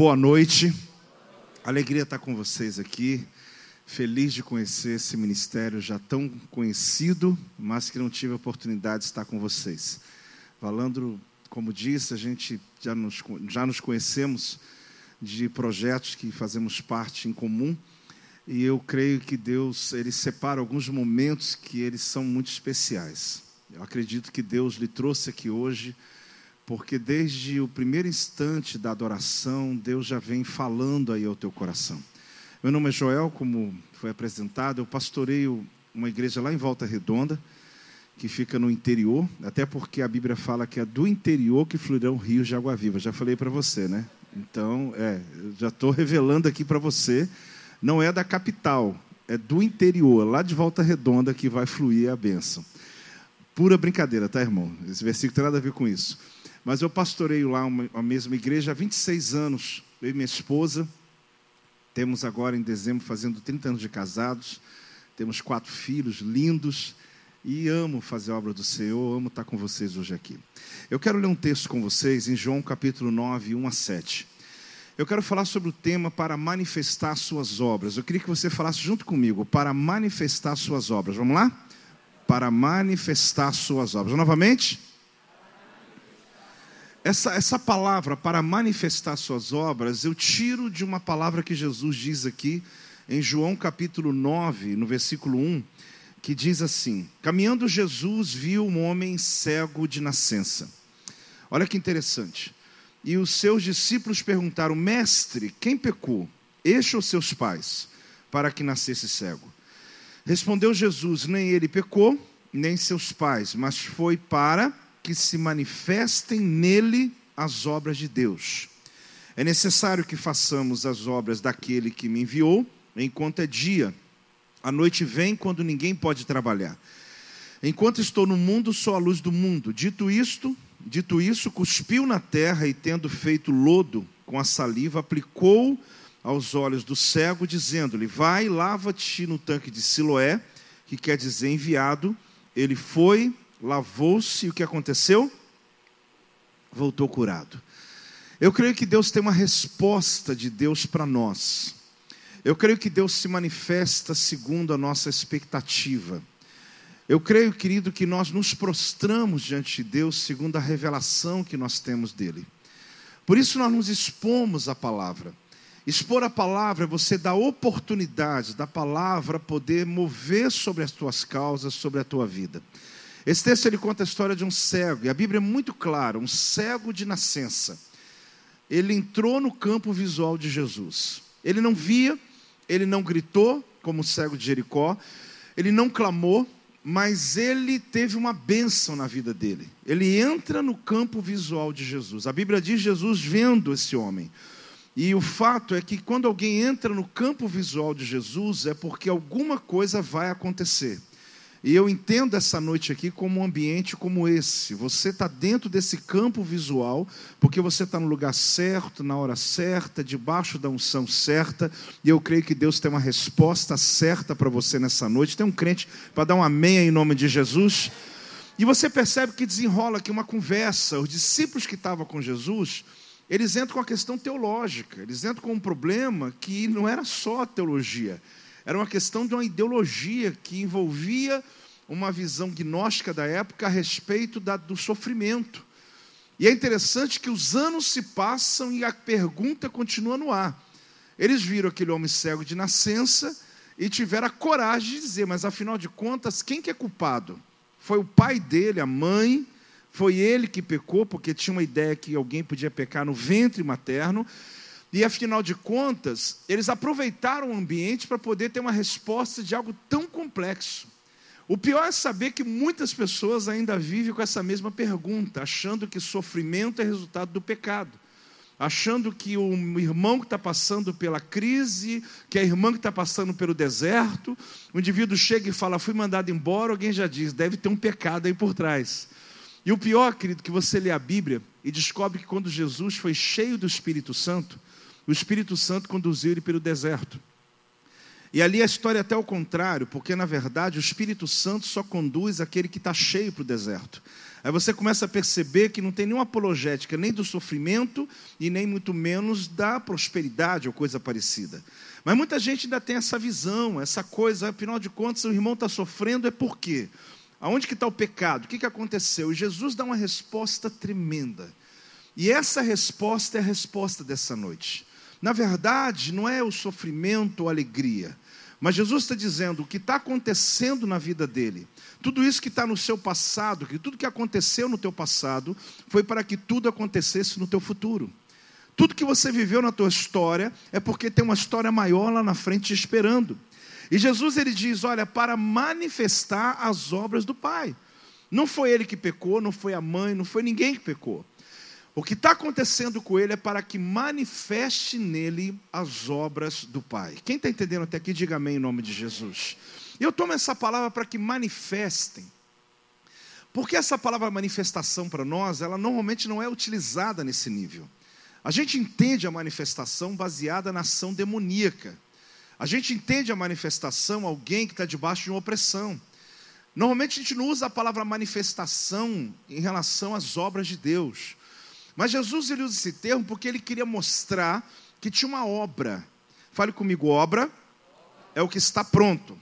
Boa noite. Alegria estar com vocês aqui. Feliz de conhecer esse ministério já tão conhecido, mas que não tive a oportunidade de estar com vocês. Valandro, como disse, a gente já nos, já nos conhecemos de projetos que fazemos parte em comum. E eu creio que Deus, ele separa alguns momentos que eles são muito especiais. Eu acredito que Deus lhe trouxe aqui hoje porque desde o primeiro instante da adoração, Deus já vem falando aí ao teu coração. Meu nome é Joel, como foi apresentado, eu pastoreio uma igreja lá em Volta Redonda, que fica no interior, até porque a Bíblia fala que é do interior que fluirão rios de água viva. Já falei para você, né? Então, é, já estou revelando aqui para você, não é da capital, é do interior, lá de Volta Redonda, que vai fluir a bênção. Pura brincadeira, tá, irmão? Esse versículo tem nada a ver com isso. Mas eu pastoreio lá uma, a mesma igreja há 26 anos, eu e minha esposa. Temos agora em dezembro fazendo 30 anos de casados. Temos quatro filhos lindos e amo fazer a obra do Senhor, amo estar com vocês hoje aqui. Eu quero ler um texto com vocês em João capítulo 9, 1 a 7. Eu quero falar sobre o tema para manifestar suas obras. Eu queria que você falasse junto comigo, para manifestar suas obras. Vamos lá? Para manifestar suas obras. Novamente? Essa, essa palavra, para manifestar suas obras, eu tiro de uma palavra que Jesus diz aqui, em João capítulo 9, no versículo 1, que diz assim: Caminhando Jesus viu um homem cego de nascença. Olha que interessante. E os seus discípulos perguntaram: Mestre, quem pecou? Este ou seus pais, para que nascesse cego? Respondeu Jesus: Nem ele pecou, nem seus pais, mas foi para que se manifestem nele as obras de Deus. É necessário que façamos as obras daquele que me enviou, enquanto é dia. A noite vem quando ninguém pode trabalhar. Enquanto estou no mundo, sou a luz do mundo. Dito isto, dito isso, cuspiu na terra e tendo feito lodo com a saliva, aplicou aos olhos do cego, dizendo-lhe: Vai, lava-te no tanque de Siloé, que quer dizer enviado. Ele foi, lavou-se e o que aconteceu? Voltou curado. Eu creio que Deus tem uma resposta de Deus para nós. Eu creio que Deus se manifesta segundo a nossa expectativa. Eu creio, querido, que nós nos prostramos diante de Deus segundo a revelação que nós temos dele. Por isso nós nos expomos à palavra. Expor a palavra é você dar oportunidade da palavra poder mover sobre as tuas causas, sobre a tua vida. Esse texto ele conta a história de um cego, e a Bíblia é muito clara, um cego de nascença. Ele entrou no campo visual de Jesus. Ele não via, ele não gritou, como o cego de Jericó, ele não clamou, mas ele teve uma bênção na vida dele. Ele entra no campo visual de Jesus. A Bíblia diz Jesus vendo esse homem. E o fato é que quando alguém entra no campo visual de Jesus, é porque alguma coisa vai acontecer. E eu entendo essa noite aqui como um ambiente como esse. Você está dentro desse campo visual, porque você está no lugar certo, na hora certa, debaixo da unção certa. E eu creio que Deus tem uma resposta certa para você nessa noite. Tem um crente para dar um amém em nome de Jesus. E você percebe que desenrola aqui uma conversa. Os discípulos que estavam com Jesus, eles entram com a questão teológica. Eles entram com um problema que não era só a teologia era uma questão de uma ideologia que envolvia uma visão gnóstica da época a respeito da, do sofrimento. E é interessante que os anos se passam e a pergunta continua no ar. Eles viram aquele homem cego de nascença e tiveram a coragem de dizer, mas afinal de contas, quem que é culpado? Foi o pai dele, a mãe, foi ele que pecou, porque tinha uma ideia que alguém podia pecar no ventre materno, e afinal de contas, eles aproveitaram o ambiente para poder ter uma resposta de algo tão complexo. O pior é saber que muitas pessoas ainda vivem com essa mesma pergunta, achando que sofrimento é resultado do pecado, achando que o irmão que está passando pela crise, que a irmã que está passando pelo deserto, o indivíduo chega e fala, fui mandado embora, alguém já diz, deve ter um pecado aí por trás. E o pior, querido, que você lê a Bíblia e descobre que quando Jesus foi cheio do Espírito Santo, o Espírito Santo conduziu ele pelo deserto. E ali a história é até o contrário, porque na verdade o Espírito Santo só conduz aquele que está cheio para o deserto. Aí você começa a perceber que não tem nenhuma apologética nem do sofrimento e nem muito menos da prosperidade ou coisa parecida. Mas muita gente ainda tem essa visão, essa coisa, afinal de contas, o irmão está sofrendo é por quê? Aonde que está o pecado? O que, que aconteceu? E Jesus dá uma resposta tremenda. E essa resposta é a resposta dessa noite. Na verdade, não é o sofrimento ou alegria. Mas Jesus está dizendo o que está acontecendo na vida dele. Tudo isso que está no seu passado, que tudo que aconteceu no teu passado, foi para que tudo acontecesse no teu futuro. Tudo que você viveu na tua história é porque tem uma história maior lá na frente esperando. E Jesus ele diz, olha, para manifestar as obras do Pai. Não foi ele que pecou, não foi a mãe, não foi ninguém que pecou. O que está acontecendo com ele é para que manifeste nele as obras do Pai. Quem está entendendo até aqui, diga amém em nome de Jesus. Eu tomo essa palavra para que manifestem. Porque essa palavra manifestação para nós, ela normalmente não é utilizada nesse nível. A gente entende a manifestação baseada na ação demoníaca. A gente entende a manifestação alguém que está debaixo de uma opressão. Normalmente a gente não usa a palavra manifestação em relação às obras de Deus. Mas Jesus ele usa esse termo porque ele queria mostrar que tinha uma obra. Fale comigo, obra é o que está pronto.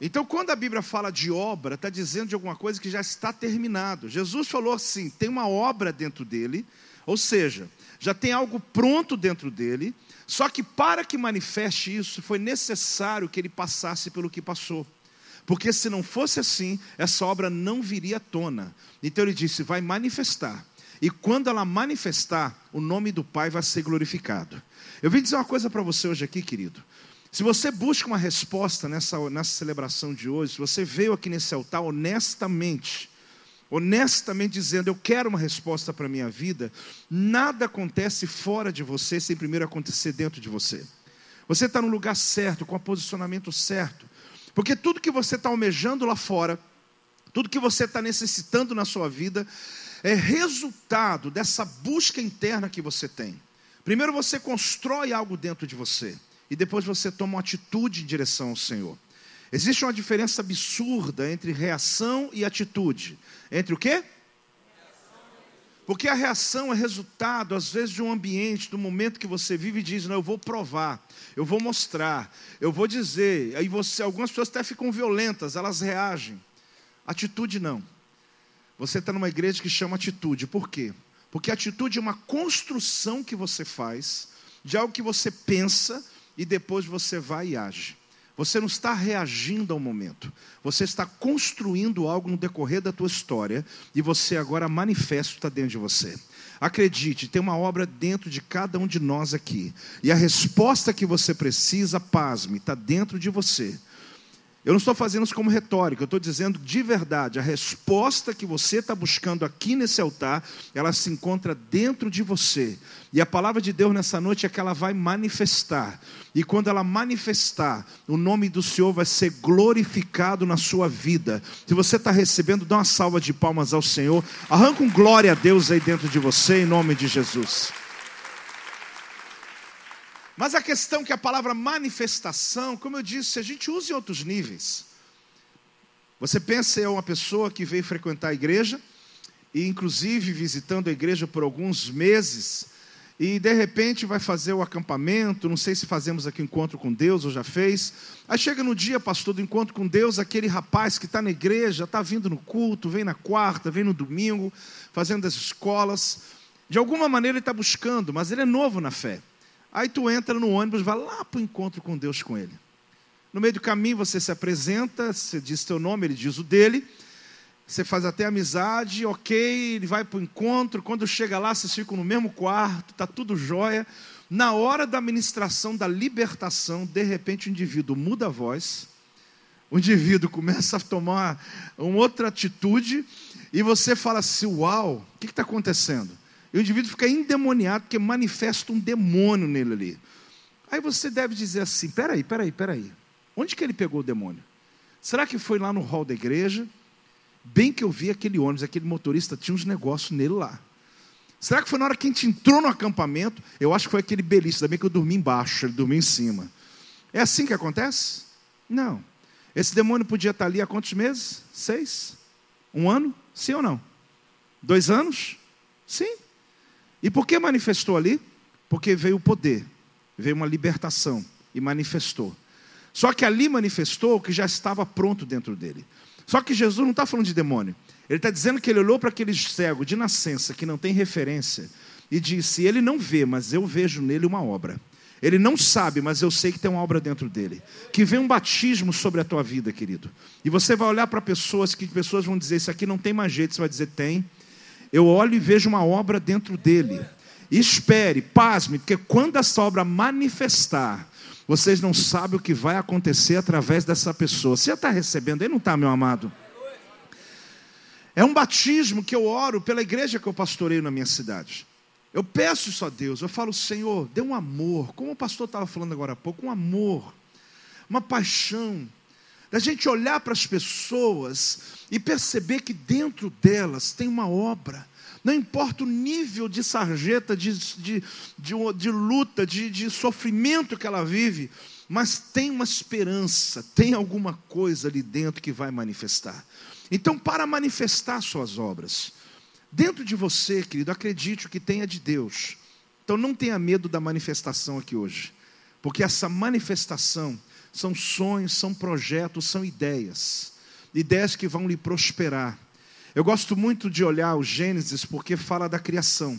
Então, quando a Bíblia fala de obra, está dizendo de alguma coisa que já está terminado. Jesus falou assim: tem uma obra dentro dele, ou seja, já tem algo pronto dentro dele, só que para que manifeste isso, foi necessário que ele passasse pelo que passou. Porque se não fosse assim, essa obra não viria à tona. Então ele disse: vai manifestar. E quando ela manifestar, o nome do Pai vai ser glorificado. Eu vim dizer uma coisa para você hoje aqui, querido. Se você busca uma resposta nessa, nessa celebração de hoje, se você veio aqui nesse altar honestamente, honestamente dizendo, eu quero uma resposta para a minha vida, nada acontece fora de você sem primeiro acontecer dentro de você. Você está no lugar certo, com o posicionamento certo. Porque tudo que você está almejando lá fora, tudo que você está necessitando na sua vida, é resultado dessa busca interna que você tem. Primeiro você constrói algo dentro de você e depois você toma uma atitude em direção ao Senhor. Existe uma diferença absurda entre reação e atitude. Entre o quê? Porque a reação é resultado, às vezes, de um ambiente, do momento que você vive e diz: Não, eu vou provar, eu vou mostrar, eu vou dizer. Aí você, algumas pessoas até ficam violentas, elas reagem. Atitude não. Você está numa igreja que chama atitude. Por quê? Porque atitude é uma construção que você faz de algo que você pensa e depois você vai e age. Você não está reagindo ao momento. Você está construindo algo no decorrer da tua história e você agora manifesta está dentro de você. Acredite, tem uma obra dentro de cada um de nós aqui. E a resposta que você precisa, pasme, está dentro de você. Eu não estou fazendo isso como retórica, eu estou dizendo de verdade, a resposta que você está buscando aqui nesse altar, ela se encontra dentro de você. E a palavra de Deus nessa noite é que ela vai manifestar. E quando ela manifestar, o nome do Senhor vai ser glorificado na sua vida. Se você está recebendo, dá uma salva de palmas ao Senhor. Arranca um glória a Deus aí dentro de você, em nome de Jesus. Mas a questão que a palavra manifestação, como eu disse, a gente usa em outros níveis. Você pensa em uma pessoa que veio frequentar a igreja, e inclusive visitando a igreja por alguns meses, e de repente vai fazer o acampamento, não sei se fazemos aqui encontro com Deus ou já fez. Aí chega no dia, pastor, do encontro com Deus, aquele rapaz que está na igreja, está vindo no culto, vem na quarta, vem no domingo, fazendo as escolas. De alguma maneira ele está buscando, mas ele é novo na fé. Aí tu entra no ônibus, vai lá para o encontro com Deus com ele. No meio do caminho você se apresenta, você diz teu nome, ele diz o dele. Você faz até amizade, ok, ele vai para o encontro. Quando chega lá, vocês ficam no mesmo quarto, está tudo jóia. Na hora da ministração da libertação, de repente o indivíduo muda a voz, o indivíduo começa a tomar uma outra atitude, e você fala assim: Uau, o que está acontecendo? E o indivíduo fica endemoniado porque manifesta um demônio nele ali. Aí você deve dizer assim: peraí, peraí, peraí. Onde que ele pegou o demônio? Será que foi lá no hall da igreja? Bem que eu vi aquele ônibus, aquele motorista tinha uns negócios nele lá. Será que foi na hora que a gente entrou no acampamento? Eu acho que foi aquele belista, também que eu dormi embaixo, ele dormiu em cima. É assim que acontece? Não. Esse demônio podia estar ali há quantos meses? Seis? Um ano? Sim ou não? Dois anos? Sim. E por que manifestou ali? Porque veio o poder, veio uma libertação e manifestou. Só que ali manifestou o que já estava pronto dentro dele. Só que Jesus não está falando de demônio. Ele está dizendo que ele olhou para aquele cego de nascença que não tem referência e disse: Ele não vê, mas eu vejo nele uma obra. Ele não sabe, mas eu sei que tem uma obra dentro dele. Que vem um batismo sobre a tua vida, querido. E você vai olhar para pessoas que pessoas vão dizer: Isso aqui não tem mais jeito. Você vai dizer: Tem. Eu olho e vejo uma obra dentro dele. Espere, pasme, porque quando essa obra manifestar, vocês não sabem o que vai acontecer através dessa pessoa. Você está recebendo? Ele não está, meu amado? É um batismo que eu oro pela igreja que eu pastoreio na minha cidade. Eu peço isso a Deus, eu falo, Senhor, dê um amor, como o pastor estava falando agora há pouco, um amor, uma paixão, da gente olhar para as pessoas e perceber que dentro delas tem uma obra, não importa o nível de sarjeta, de, de, de, de luta, de, de sofrimento que ela vive, mas tem uma esperança, tem alguma coisa ali dentro que vai manifestar. Então, para manifestar suas obras, dentro de você, querido, acredite o que tenha de Deus. Então, não tenha medo da manifestação aqui hoje, porque essa manifestação são sonhos, são projetos, são ideias, ideias que vão lhe prosperar. Eu gosto muito de olhar o Gênesis porque fala da criação.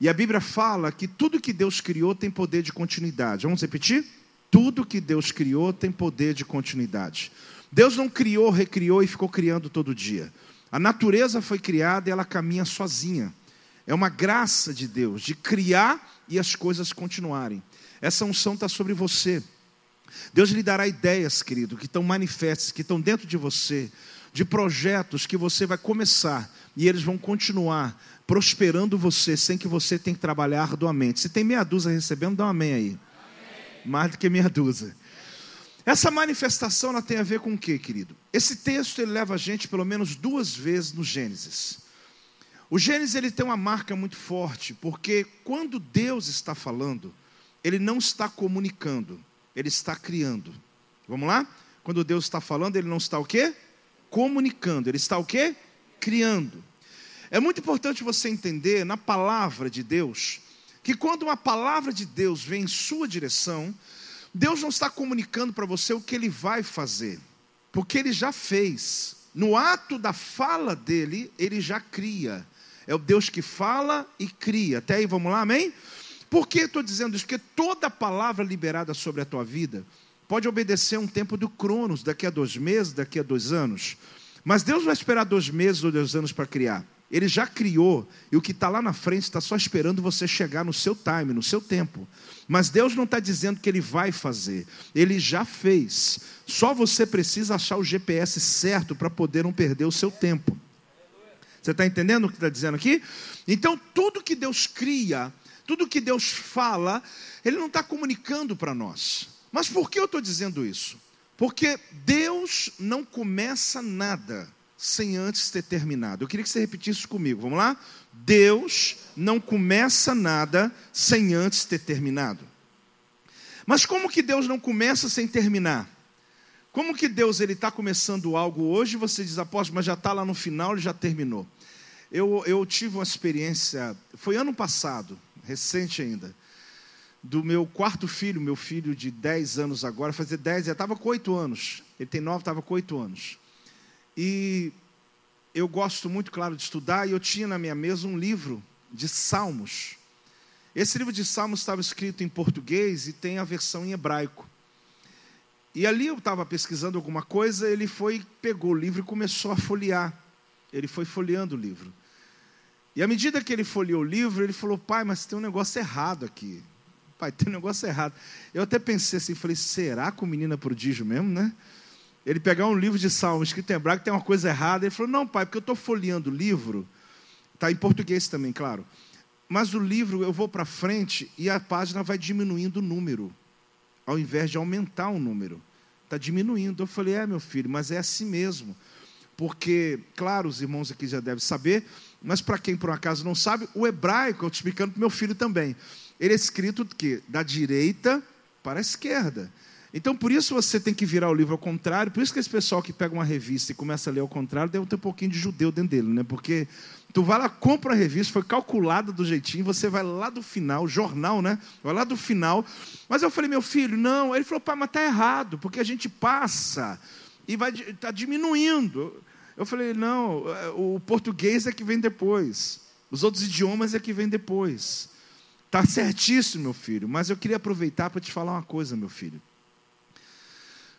E a Bíblia fala que tudo que Deus criou tem poder de continuidade. Vamos repetir? Tudo que Deus criou tem poder de continuidade. Deus não criou, recriou e ficou criando todo dia. A natureza foi criada e ela caminha sozinha. É uma graça de Deus de criar e as coisas continuarem. Essa unção está sobre você. Deus lhe dará ideias, querido, que estão manifestas, que estão dentro de você, de projetos que você vai começar e eles vão continuar prosperando você sem que você tenha que trabalhar arduamente. Se tem meia dúzia recebendo, dá um amém aí. Amém. Mais do que meia dúzia. Essa manifestação ela tem a ver com o que, querido? Esse texto ele leva a gente pelo menos duas vezes no Gênesis. O Gênesis ele tem uma marca muito forte, porque quando Deus está falando, ele não está comunicando, ele está criando. Vamos lá? Quando Deus está falando, ele não está o quê? Comunicando, ele está o quê? Criando. É muito importante você entender na palavra de Deus que quando uma palavra de Deus vem em sua direção, Deus não está comunicando para você o que ele vai fazer, porque ele já fez. No ato da fala dele, ele já cria. É o Deus que fala e cria. Até aí, vamos lá, amém? Por que estou dizendo isso? Porque toda palavra liberada sobre a tua vida pode obedecer um tempo do Cronos, daqui a dois meses, daqui a dois anos. Mas Deus vai esperar dois meses ou dois anos para criar. Ele já criou, e o que está lá na frente está só esperando você chegar no seu time, no seu tempo. Mas Deus não está dizendo que Ele vai fazer, Ele já fez. Só você precisa achar o GPS certo para poder não perder o seu tempo. Você está entendendo o que está dizendo aqui? Então, tudo que Deus cria, tudo que Deus fala, Ele não está comunicando para nós. Mas por que eu estou dizendo isso? Porque Deus não começa nada sem antes ter terminado. Eu queria que você repetisse isso comigo. Vamos lá? Deus não começa nada sem antes ter terminado. Mas como que Deus não começa sem terminar? Como que Deus ele está começando algo hoje você diz, apóstolo, mas já está lá no final, ele já terminou. Eu, eu tive uma experiência, foi ano passado, recente ainda, do meu quarto filho, meu filho de 10 anos agora, fazer 10, já estava com 8 anos. Ele tem 9, estava com 8 anos. E eu gosto muito, claro, de estudar, e eu tinha na minha mesa um livro de Salmos. Esse livro de Salmos estava escrito em português e tem a versão em hebraico. E ali eu estava pesquisando alguma coisa, ele foi, pegou o livro e começou a folhear. Ele foi folheando o livro. E à medida que ele folheou o livro, ele falou: Pai, mas tem um negócio errado aqui. Pai, tem um negócio errado. Eu até pensei assim, falei: será que o menino é prodígio mesmo, né? ele pegar um livro de salmos escrito em hebraico, tem uma coisa errada. Ele falou: Não, pai, porque eu estou folheando o livro, está em português também, claro. Mas o livro eu vou para frente e a página vai diminuindo o número, ao invés de aumentar o número. Está diminuindo. Eu falei: É, meu filho, mas é assim mesmo. Porque, claro, os irmãos aqui já devem saber, mas para quem por um acaso não sabe, o hebraico, eu estou explicando para meu filho também, ele é escrito que da direita para a esquerda. Então, por isso você tem que virar o livro ao contrário. Por isso que esse pessoal que pega uma revista e começa a ler ao contrário, deve ter um pouquinho de judeu dentro dele, né? Porque tu vai lá, compra a revista, foi calculada do jeitinho, você vai lá do final, jornal, né? Vai lá do final. Mas eu falei, meu filho, não. Ele falou, pai, mas tá errado, porque a gente passa e vai tá diminuindo. Eu falei, não, é, o português é que vem depois. Os outros idiomas é que vem depois. Tá certíssimo, meu filho, mas eu queria aproveitar para te falar uma coisa, meu filho.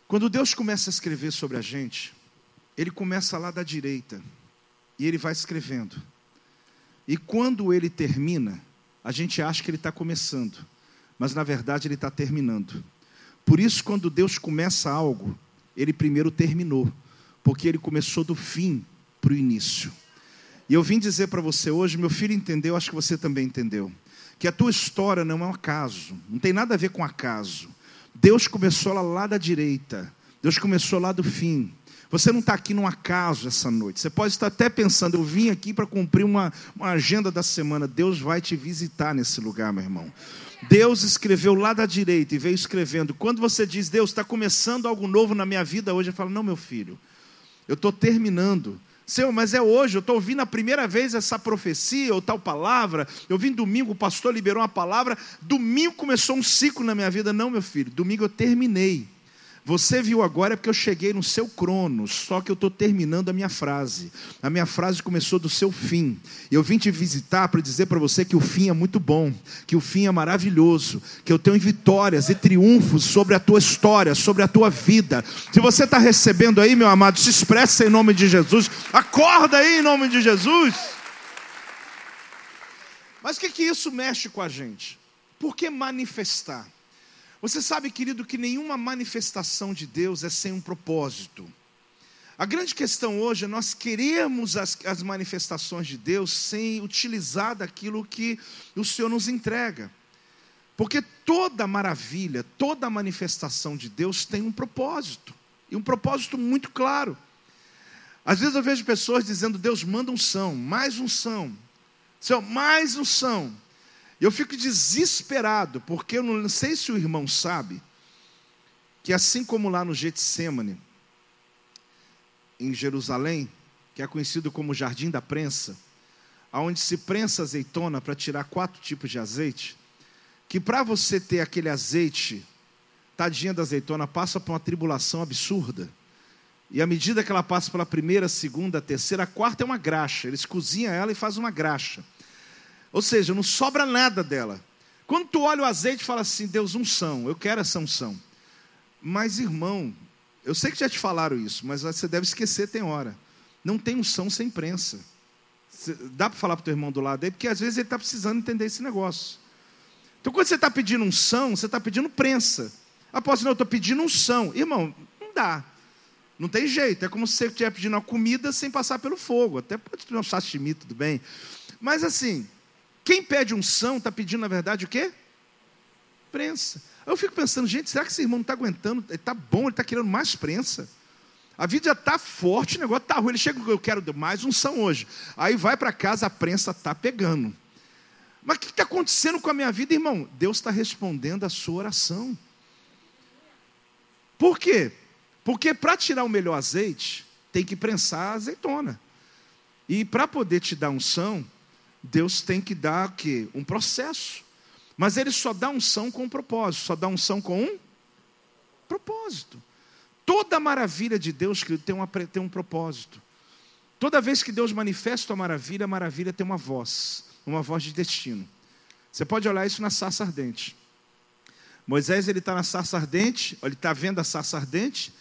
Quando Deus começa a escrever sobre a gente, Ele começa lá da direita e Ele vai escrevendo. E quando Ele termina, a gente acha que Ele está começando, mas na verdade Ele está terminando. Por isso, quando Deus começa algo, Ele primeiro terminou, porque Ele começou do fim para o início. E eu vim dizer para você hoje, meu filho entendeu, acho que você também entendeu, que a tua história não é um acaso, não tem nada a ver com acaso. Deus começou lá, lá da direita, Deus começou lá do fim. Você não está aqui num acaso essa noite. Você pode estar até pensando, eu vim aqui para cumprir uma, uma agenda da semana. Deus vai te visitar nesse lugar, meu irmão. Deus escreveu lá da direita e veio escrevendo. Quando você diz, Deus está começando algo novo na minha vida hoje, eu falo, não, meu filho, eu estou terminando. Senhor, mas é hoje, eu estou ouvindo a primeira vez essa profecia ou tal palavra. Eu vim domingo, o pastor liberou uma palavra. Domingo começou um ciclo na minha vida. Não, meu filho, domingo eu terminei. Você viu agora é porque eu cheguei no seu crono, só que eu estou terminando a minha frase. A minha frase começou do seu fim. Eu vim te visitar para dizer para você que o fim é muito bom, que o fim é maravilhoso, que eu tenho vitórias e triunfos sobre a tua história, sobre a tua vida. Se você está recebendo aí, meu amado, se expressa em nome de Jesus. Acorda aí em nome de Jesus. Mas o que, que isso mexe com a gente? Por que manifestar? Você sabe, querido, que nenhuma manifestação de Deus é sem um propósito. A grande questão hoje é nós queremos as, as manifestações de Deus sem utilizar daquilo que o Senhor nos entrega. Porque toda maravilha, toda manifestação de Deus tem um propósito, e um propósito muito claro. Às vezes eu vejo pessoas dizendo: Deus manda um são, mais um são, Senhor, mais um são. Eu fico desesperado, porque eu não sei se o irmão sabe que assim como lá no Getsemane, em Jerusalém, que é conhecido como Jardim da Prensa, aonde se prensa azeitona para tirar quatro tipos de azeite, que para você ter aquele azeite, tadinha da azeitona, passa por uma tribulação absurda. E à medida que ela passa pela primeira, segunda, terceira, quarta é uma graxa. Eles cozinham ela e fazem uma graxa. Ou seja, não sobra nada dela. Quando tu olha o azeite e fala assim, Deus, unção, eu quero essa unção. Mas, irmão, eu sei que já te falaram isso, mas você deve esquecer, tem hora. Não tem unção sem prensa. Dá para falar para o teu irmão do lado aí, porque às vezes ele está precisando entender esse negócio. Então, quando você está pedindo unção, você está pedindo prensa. Após não, eu estou pedindo unção. Irmão, não dá. Não tem jeito. É como se você estivesse pedindo uma comida sem passar pelo fogo. Até pode pedir um sashimi, tudo bem. Mas assim, quem pede unção está pedindo, na verdade, o quê? Prensa. Eu fico pensando, gente, será que esse irmão não está aguentando? Ele está bom, ele está querendo mais prensa. A vida já está forte, o negócio está ruim. Ele chega, eu quero mais unção hoje. Aí vai para casa, a prensa está pegando. Mas o que está acontecendo com a minha vida, irmão? Deus está respondendo a sua oração. Por quê? Porque para tirar o melhor azeite, tem que prensar a azeitona. E para poder te dar unção, Deus tem que dar o quê? Um processo. Mas ele só dá unção com um propósito, só dá unção com um propósito. Toda maravilha de Deus tem, uma, tem um propósito. Toda vez que Deus manifesta a maravilha, a maravilha tem uma voz, uma voz de destino. Você pode olhar isso na sarça ardente. Moisés ele está na sarça ardente, ele está vendo a sarça ardente,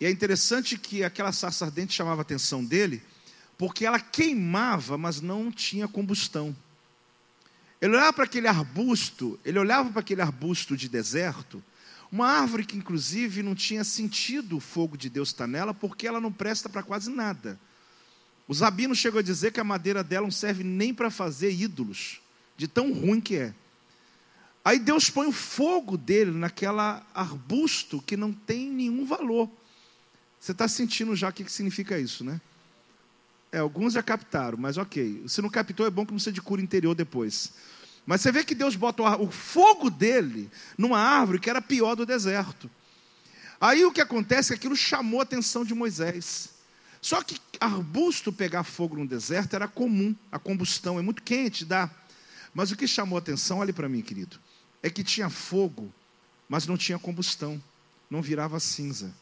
e é interessante que aquela sarça ardente chamava a atenção dele, porque ela queimava, mas não tinha combustão. Ele olhava para aquele arbusto, ele olhava para aquele arbusto de deserto, uma árvore que inclusive não tinha sentido o fogo de Deus estar nela, porque ela não presta para quase nada. O Zabino chegou a dizer que a madeira dela não serve nem para fazer ídolos, de tão ruim que é. Aí Deus põe o fogo dele naquela arbusto que não tem nenhum valor. Você está sentindo já o que significa isso, né? É, alguns já captaram, mas ok. Se não captou, é bom que não seja de cura interior depois. Mas você vê que Deus bota o fogo dele numa árvore que era pior do deserto. Aí o que acontece é que aquilo chamou a atenção de Moisés. Só que arbusto pegar fogo no deserto era comum, a combustão é muito quente, dá. Mas o que chamou a atenção, olhe para mim, querido, é que tinha fogo, mas não tinha combustão, não virava cinza.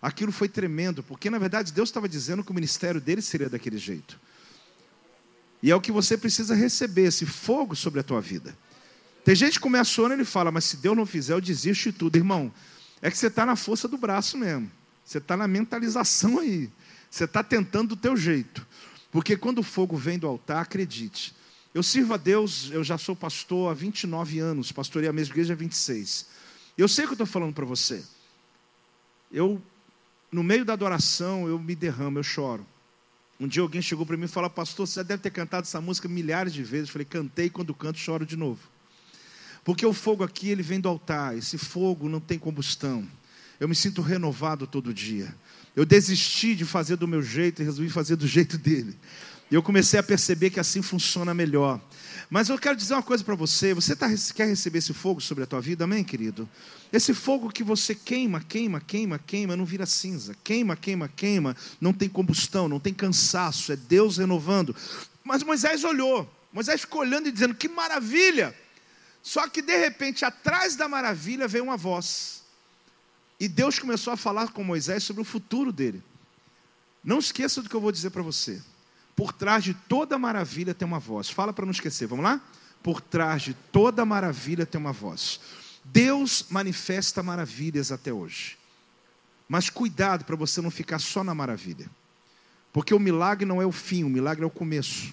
Aquilo foi tremendo, porque na verdade Deus estava dizendo que o ministério dele seria daquele jeito. E é o que você precisa receber, esse fogo sobre a tua vida. Tem gente que começa a e ele fala, mas se Deus não fizer, eu desisto de tudo. Irmão, é que você está na força do braço mesmo. Você está na mentalização aí. Você está tentando do teu jeito. Porque quando o fogo vem do altar, acredite. Eu sirvo a Deus, eu já sou pastor há 29 anos, pastorei a mesma igreja há 26. Eu sei o que eu estou falando para você. Eu, no meio da adoração, eu me derramo, eu choro. Um dia alguém chegou para mim e falou, pastor, você já deve ter cantado essa música milhares de vezes. Eu falei, cantei, quando canto, choro de novo. Porque o fogo aqui, ele vem do altar. Esse fogo não tem combustão. Eu me sinto renovado todo dia. Eu desisti de fazer do meu jeito e resolvi fazer do jeito dele. E eu comecei a perceber que assim funciona melhor. Mas eu quero dizer uma coisa para você: você tá, quer receber esse fogo sobre a tua vida, amém, querido? Esse fogo que você queima, queima, queima, queima, não vira cinza. Queima, queima, queima, não tem combustão, não tem cansaço, é Deus renovando. Mas Moisés olhou, Moisés ficou olhando e dizendo: que maravilha! Só que de repente, atrás da maravilha veio uma voz. E Deus começou a falar com Moisés sobre o futuro dele. Não esqueça do que eu vou dizer para você. Por trás de toda maravilha tem uma voz. Fala para não esquecer, vamos lá? Por trás de toda maravilha tem uma voz. Deus manifesta maravilhas até hoje. Mas cuidado para você não ficar só na maravilha. Porque o milagre não é o fim, o milagre é o começo.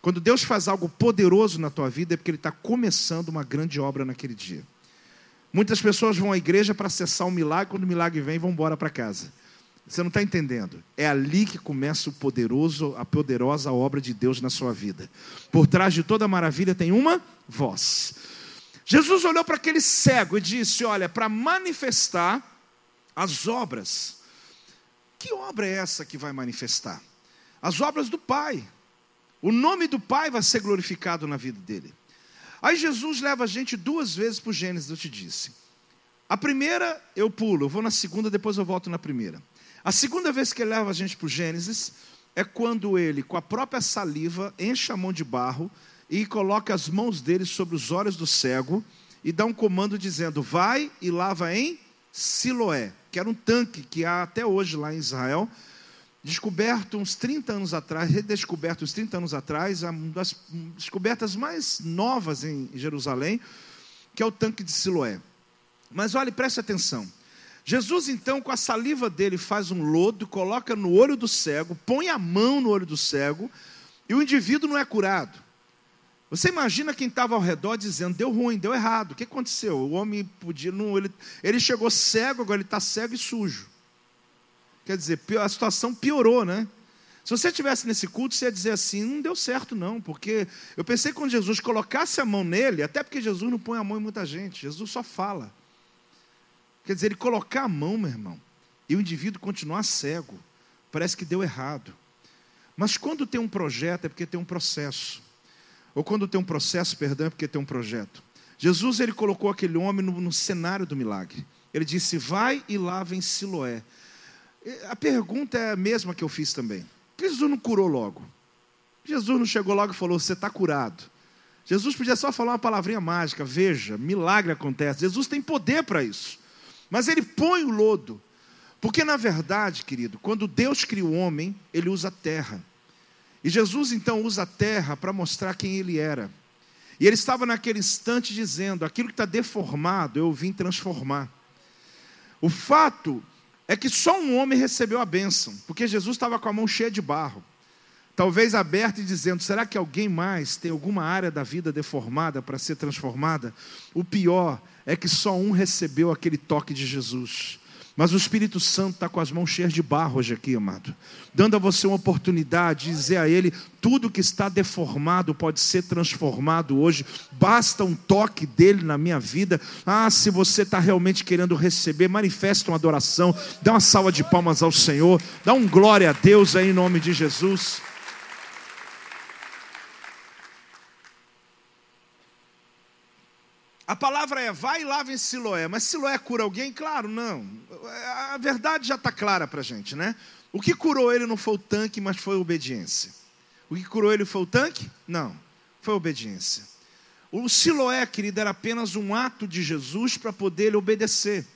Quando Deus faz algo poderoso na tua vida, é porque Ele está começando uma grande obra naquele dia. Muitas pessoas vão à igreja para acessar o um milagre, quando o milagre vem, vão embora para casa. Você não está entendendo. É ali que começa o poderoso, a poderosa obra de Deus na sua vida. Por trás de toda maravilha tem uma voz. Jesus olhou para aquele cego e disse: Olha, para manifestar as obras. Que obra é essa que vai manifestar? As obras do Pai. O nome do Pai vai ser glorificado na vida dele. Aí Jesus leva a gente duas vezes para o Gênesis, eu te disse. A primeira eu pulo, eu vou na segunda, depois eu volto na primeira. A segunda vez que ele leva a gente para o Gênesis é quando ele, com a própria saliva, enche a mão de barro e coloca as mãos dele sobre os olhos do cego e dá um comando dizendo: Vai e lava em Siloé, que era um tanque que há até hoje lá em Israel descoberto uns 30 anos atrás, redescoberto uns 30 anos atrás, uma das descobertas mais novas em Jerusalém, que é o tanque de Siloé. Mas olhe, preste atenção. Jesus, então, com a saliva dele, faz um lodo, coloca no olho do cego, põe a mão no olho do cego, e o indivíduo não é curado. Você imagina quem estava ao redor dizendo: deu ruim, deu errado, o que aconteceu? O homem podia. Não, ele, ele chegou cego, agora ele está cego e sujo. Quer dizer, a situação piorou, né? Se você estivesse nesse culto, você ia dizer assim: não deu certo, não, porque eu pensei que quando Jesus colocasse a mão nele, até porque Jesus não põe a mão em muita gente, Jesus só fala. Quer dizer, ele colocar a mão, meu irmão, e o indivíduo continuar cego, parece que deu errado. Mas quando tem um projeto, é porque tem um processo. Ou quando tem um processo, perdão, é porque tem um projeto. Jesus, ele colocou aquele homem no, no cenário do milagre. Ele disse: Vai e lava em Siloé. A pergunta é a mesma que eu fiz também. Jesus não curou logo? Jesus não chegou logo e falou: Você está curado. Jesus podia só falar uma palavrinha mágica, veja, milagre acontece. Jesus tem poder para isso. Mas ele põe o lodo. Porque na verdade, querido, quando Deus cria o homem, ele usa a terra. E Jesus então usa a terra para mostrar quem ele era. E ele estava naquele instante dizendo: aquilo que está deformado, eu vim transformar. O fato é que só um homem recebeu a bênção, porque Jesus estava com a mão cheia de barro, talvez aberta e dizendo: será que alguém mais tem alguma área da vida deformada para ser transformada? O pior é que só um recebeu aquele toque de Jesus. Mas o Espírito Santo está com as mãos cheias de barro hoje aqui, amado. Dando a você uma oportunidade de dizer a Ele: tudo que está deformado pode ser transformado hoje. Basta um toque dele na minha vida. Ah, se você está realmente querendo receber, manifesta uma adoração. Dá uma salva de palmas ao Senhor. Dá um glória a Deus aí em nome de Jesus. A palavra é vai e lava em Siloé, mas Siloé cura alguém? Claro, não. A verdade já está clara para a gente, né? O que curou ele não foi o tanque, mas foi a obediência. O que curou ele foi o tanque? Não, foi a obediência. O Siloé, querido, era apenas um ato de Jesus para poder ele obedecer.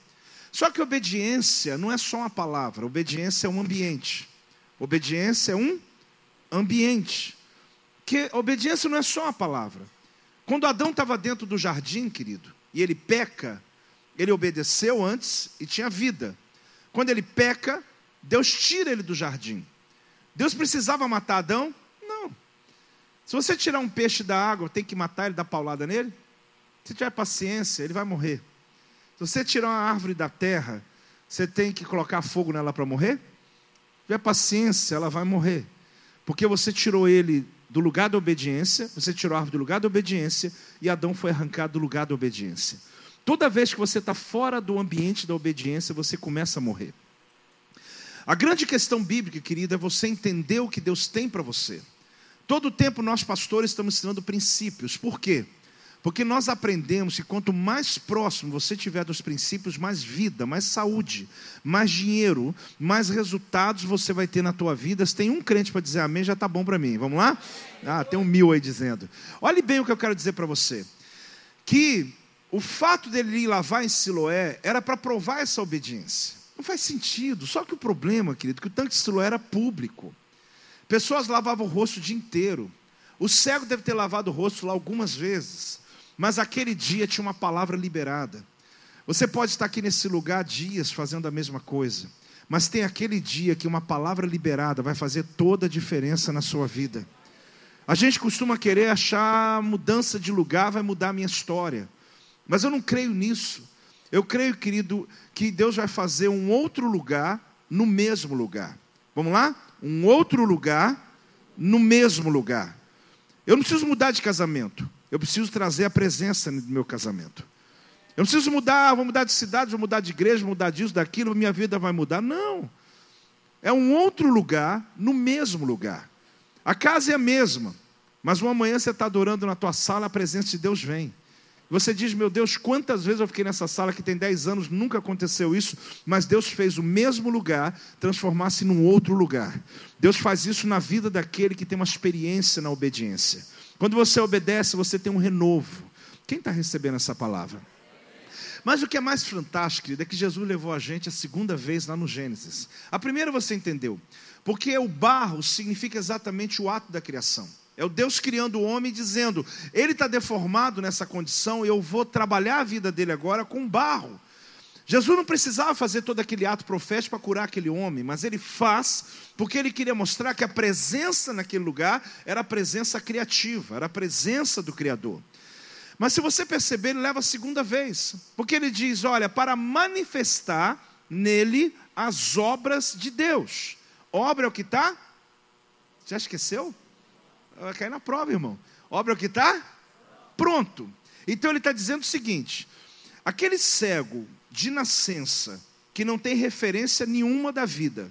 Só que obediência não é só uma palavra, obediência é um ambiente. Obediência é um ambiente. Que obediência não é só uma palavra. Quando Adão estava dentro do jardim, querido, e ele peca, ele obedeceu antes e tinha vida. Quando ele peca, Deus tira ele do jardim. Deus precisava matar Adão? Não. Se você tirar um peixe da água, tem que matar ele, dar paulada nele? Se tiver paciência, ele vai morrer. Se você tirar uma árvore da terra, você tem que colocar fogo nela para morrer? Se tiver paciência, ela vai morrer. Porque você tirou ele do lugar da obediência, você tirou a árvore do lugar da obediência e Adão foi arrancado do lugar da obediência. Toda vez que você está fora do ambiente da obediência, você começa a morrer. A grande questão bíblica, querida, é você entender o que Deus tem para você. Todo tempo nós pastores estamos ensinando princípios. Por quê? Porque nós aprendemos que quanto mais próximo você tiver dos princípios, mais vida, mais saúde, mais dinheiro, mais resultados você vai ter na tua vida. Se tem um crente para dizer amém, já está bom para mim. Vamos lá? Ah, tem um mil aí dizendo. Olhe bem o que eu quero dizer para você. Que o fato dele ir lavar em Siloé era para provar essa obediência. Não faz sentido. Só que o problema, querido, que o tanque de Siloé era público. Pessoas lavavam o rosto o dia inteiro. O cego deve ter lavado o rosto lá algumas vezes. Mas aquele dia tinha uma palavra liberada. Você pode estar aqui nesse lugar dias fazendo a mesma coisa, mas tem aquele dia que uma palavra liberada vai fazer toda a diferença na sua vida. A gente costuma querer achar mudança de lugar vai mudar a minha história, mas eu não creio nisso. Eu creio, querido, que Deus vai fazer um outro lugar no mesmo lugar. Vamos lá? Um outro lugar no mesmo lugar. Eu não preciso mudar de casamento. Eu preciso trazer a presença no meu casamento. Eu preciso mudar, vou mudar de cidade, vou mudar de igreja, vou mudar disso, daquilo, minha vida vai mudar. Não. É um outro lugar, no mesmo lugar. A casa é a mesma, mas uma manhã você está adorando na tua sala, a presença de Deus vem. Você diz, meu Deus, quantas vezes eu fiquei nessa sala que tem 10 anos, nunca aconteceu isso, mas Deus fez o mesmo lugar transformar-se num outro lugar. Deus faz isso na vida daquele que tem uma experiência na obediência. Quando você obedece, você tem um renovo. Quem está recebendo essa palavra? Mas o que é mais fantástico, querido, é que Jesus levou a gente a segunda vez lá no Gênesis. A primeira você entendeu, porque o barro significa exatamente o ato da criação. É o Deus criando o homem dizendo: ele está deformado nessa condição, eu vou trabalhar a vida dele agora com barro. Jesus não precisava fazer todo aquele ato profético para curar aquele homem, mas ele faz porque ele queria mostrar que a presença naquele lugar era a presença criativa, era a presença do Criador. Mas se você perceber, ele leva a segunda vez, porque ele diz: olha, para manifestar nele as obras de Deus. Obra é o que está? Já esqueceu? Vai cair na prova, irmão. Obra é o que está? Pronto. Então ele está dizendo o seguinte: aquele cego de nascença, que não tem referência nenhuma da vida,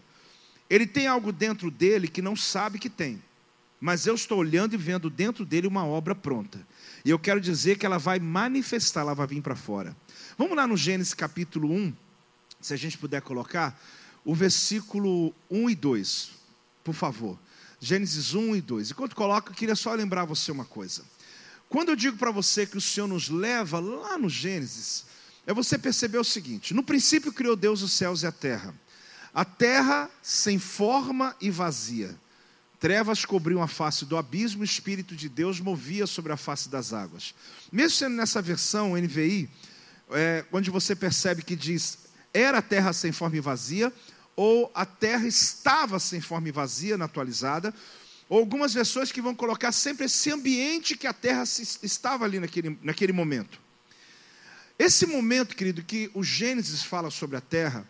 ele tem algo dentro dele que não sabe que tem. Mas eu estou olhando e vendo dentro dele uma obra pronta. E eu quero dizer que ela vai manifestar, ela vai vir para fora. Vamos lá no Gênesis capítulo 1, se a gente puder colocar, o versículo 1 e 2, por favor. Gênesis 1 e 2. Enquanto coloca, eu queria só lembrar você uma coisa. Quando eu digo para você que o Senhor nos leva lá no Gênesis, é você perceber o seguinte: no princípio criou Deus os céus e a terra. A terra sem forma e vazia. Trevas cobriam a face do abismo, o Espírito de Deus movia sobre a face das águas. Mesmo sendo nessa versão NVI, é, onde você percebe que diz era a terra sem forma e vazia, ou a terra estava sem forma e vazia na atualizada, ou algumas versões que vão colocar sempre esse ambiente que a terra estava ali naquele, naquele momento. Esse momento, querido, que o Gênesis fala sobre a terra,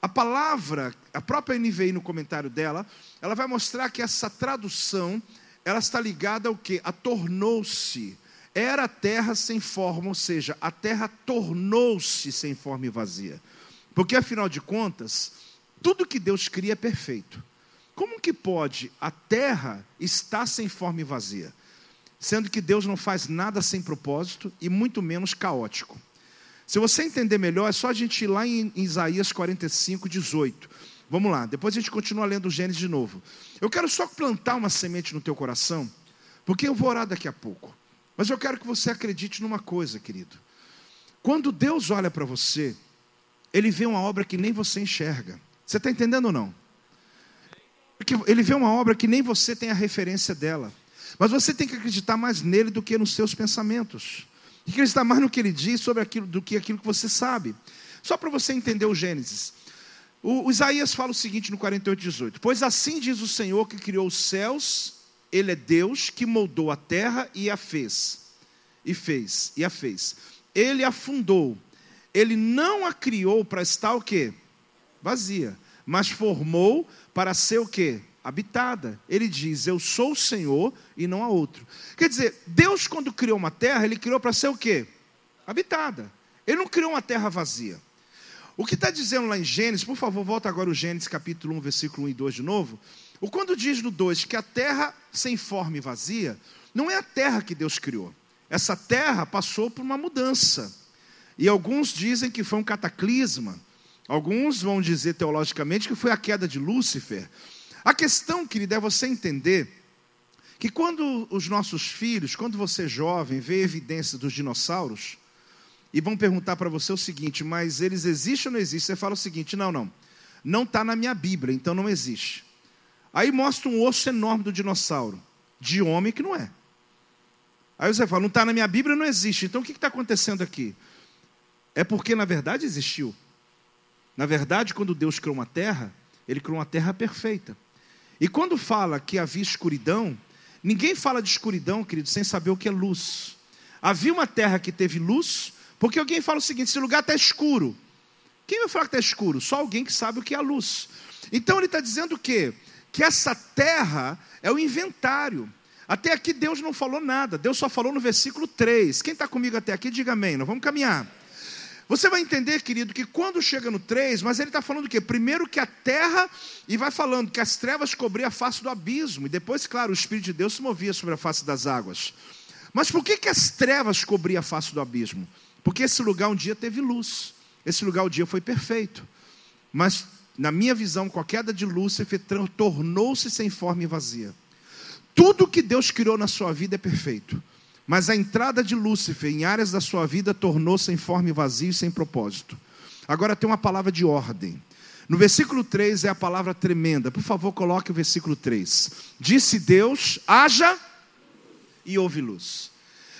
a palavra, a própria NVI no comentário dela, ela vai mostrar que essa tradução, ela está ligada ao que? A tornou-se. Era a terra sem forma, ou seja, a terra tornou-se sem forma e vazia. Porque afinal de contas, tudo que Deus cria é perfeito. Como que pode a terra estar sem forma e vazia? sendo que Deus não faz nada sem propósito e muito menos caótico. Se você entender melhor, é só a gente ir lá em Isaías 45, 18. Vamos lá, depois a gente continua lendo o Gênesis de novo. Eu quero só plantar uma semente no teu coração, porque eu vou orar daqui a pouco. Mas eu quero que você acredite numa coisa, querido. Quando Deus olha para você, Ele vê uma obra que nem você enxerga. Você está entendendo ou não? Porque Ele vê uma obra que nem você tem a referência dela. Mas você tem que acreditar mais nele do que nos seus pensamentos. Acreditar mais no que ele diz sobre aquilo do que aquilo que você sabe. Só para você entender o Gênesis. O, o Isaías fala o seguinte no 48, 18: Pois assim diz o Senhor que criou os céus, Ele é Deus que moldou a terra e a fez. E fez, e a fez. Ele a fundou. Ele não a criou para estar o quê? Vazia. Mas formou para ser o quê? Habitada. Ele diz: Eu sou o Senhor e não há outro. Quer dizer, Deus, quando criou uma terra, ele criou para ser o quê? Habitada. Ele não criou uma terra vazia. O que está dizendo lá em Gênesis, por favor, volta agora o Gênesis capítulo 1, versículo 1 e 2 de novo. O quando diz no 2 que a terra sem forma e vazia, não é a terra que Deus criou. Essa terra passou por uma mudança. E alguns dizem que foi um cataclisma. Alguns vão dizer teologicamente que foi a queda de Lúcifer. A questão, querida, é você entender que quando os nossos filhos, quando você é jovem, vê evidência dos dinossauros, e vão perguntar para você o seguinte, mas eles existem ou não existem? Você fala o seguinte, não, não, não está na minha Bíblia, então não existe. Aí mostra um osso enorme do dinossauro, de homem que não é. Aí você fala, não está na minha Bíblia, não existe. Então o que está acontecendo aqui? É porque na verdade existiu. Na verdade, quando Deus criou uma terra, Ele criou uma terra perfeita. E quando fala que havia escuridão, ninguém fala de escuridão, querido, sem saber o que é luz. Havia uma terra que teve luz, porque alguém fala o seguinte: esse lugar está escuro. Quem vai falar que está escuro? Só alguém que sabe o que é a luz. Então ele está dizendo o quê? Que essa terra é o inventário. Até aqui Deus não falou nada, Deus só falou no versículo 3. Quem está comigo até aqui, diga amém. Nós vamos caminhar. Você vai entender, querido, que quando chega no 3, mas ele está falando o quê? Primeiro que a terra, e vai falando que as trevas cobriam a face do abismo, e depois, claro, o Espírito de Deus se movia sobre a face das águas. Mas por que, que as trevas cobriam a face do abismo? Porque esse lugar um dia teve luz, esse lugar um dia foi perfeito. Mas, na minha visão, com a queda de Lúcifer, tornou-se sem forma e vazia. Tudo que Deus criou na sua vida é perfeito. Mas a entrada de Lúcifer em áreas da sua vida tornou-se informe vazio e sem propósito. Agora tem uma palavra de ordem. No versículo 3 é a palavra tremenda. Por favor, coloque o versículo 3. Disse Deus: haja e houve luz.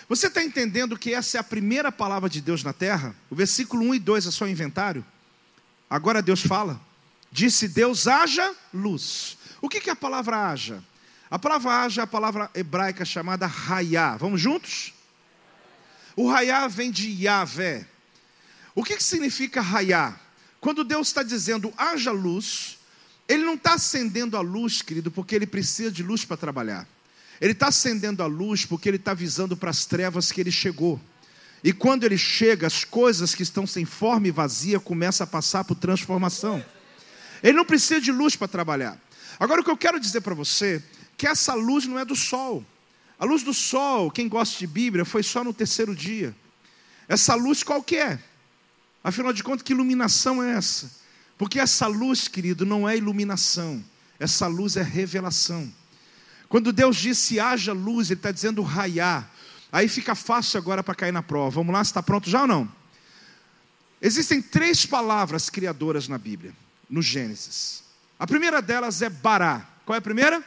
Você está entendendo que essa é a primeira palavra de Deus na terra? O versículo 1 e 2 é só inventário? Agora Deus fala: Disse Deus: haja luz. O que é a palavra haja? A palavra haja é a palavra hebraica chamada raiá. Vamos juntos? O raiá vem de Yahvé. O que, que significa raiá? Quando Deus está dizendo haja luz, Ele não está acendendo a luz, querido, porque Ele precisa de luz para trabalhar. Ele está acendendo a luz porque Ele está avisando para as trevas que Ele chegou. E quando Ele chega, as coisas que estão sem forma e vazia começam a passar por transformação. Ele não precisa de luz para trabalhar. Agora, o que eu quero dizer para você que essa luz não é do sol. A luz do sol, quem gosta de Bíblia, foi só no terceiro dia. Essa luz qual que é? Afinal de contas, que iluminação é essa? Porque essa luz, querido, não é iluminação. Essa luz é revelação. Quando Deus disse haja luz, Ele está dizendo raiar. Aí fica fácil agora para cair na prova. Vamos lá, está pronto já ou não? Existem três palavras criadoras na Bíblia, no Gênesis. A primeira delas é bará. Qual é a primeira?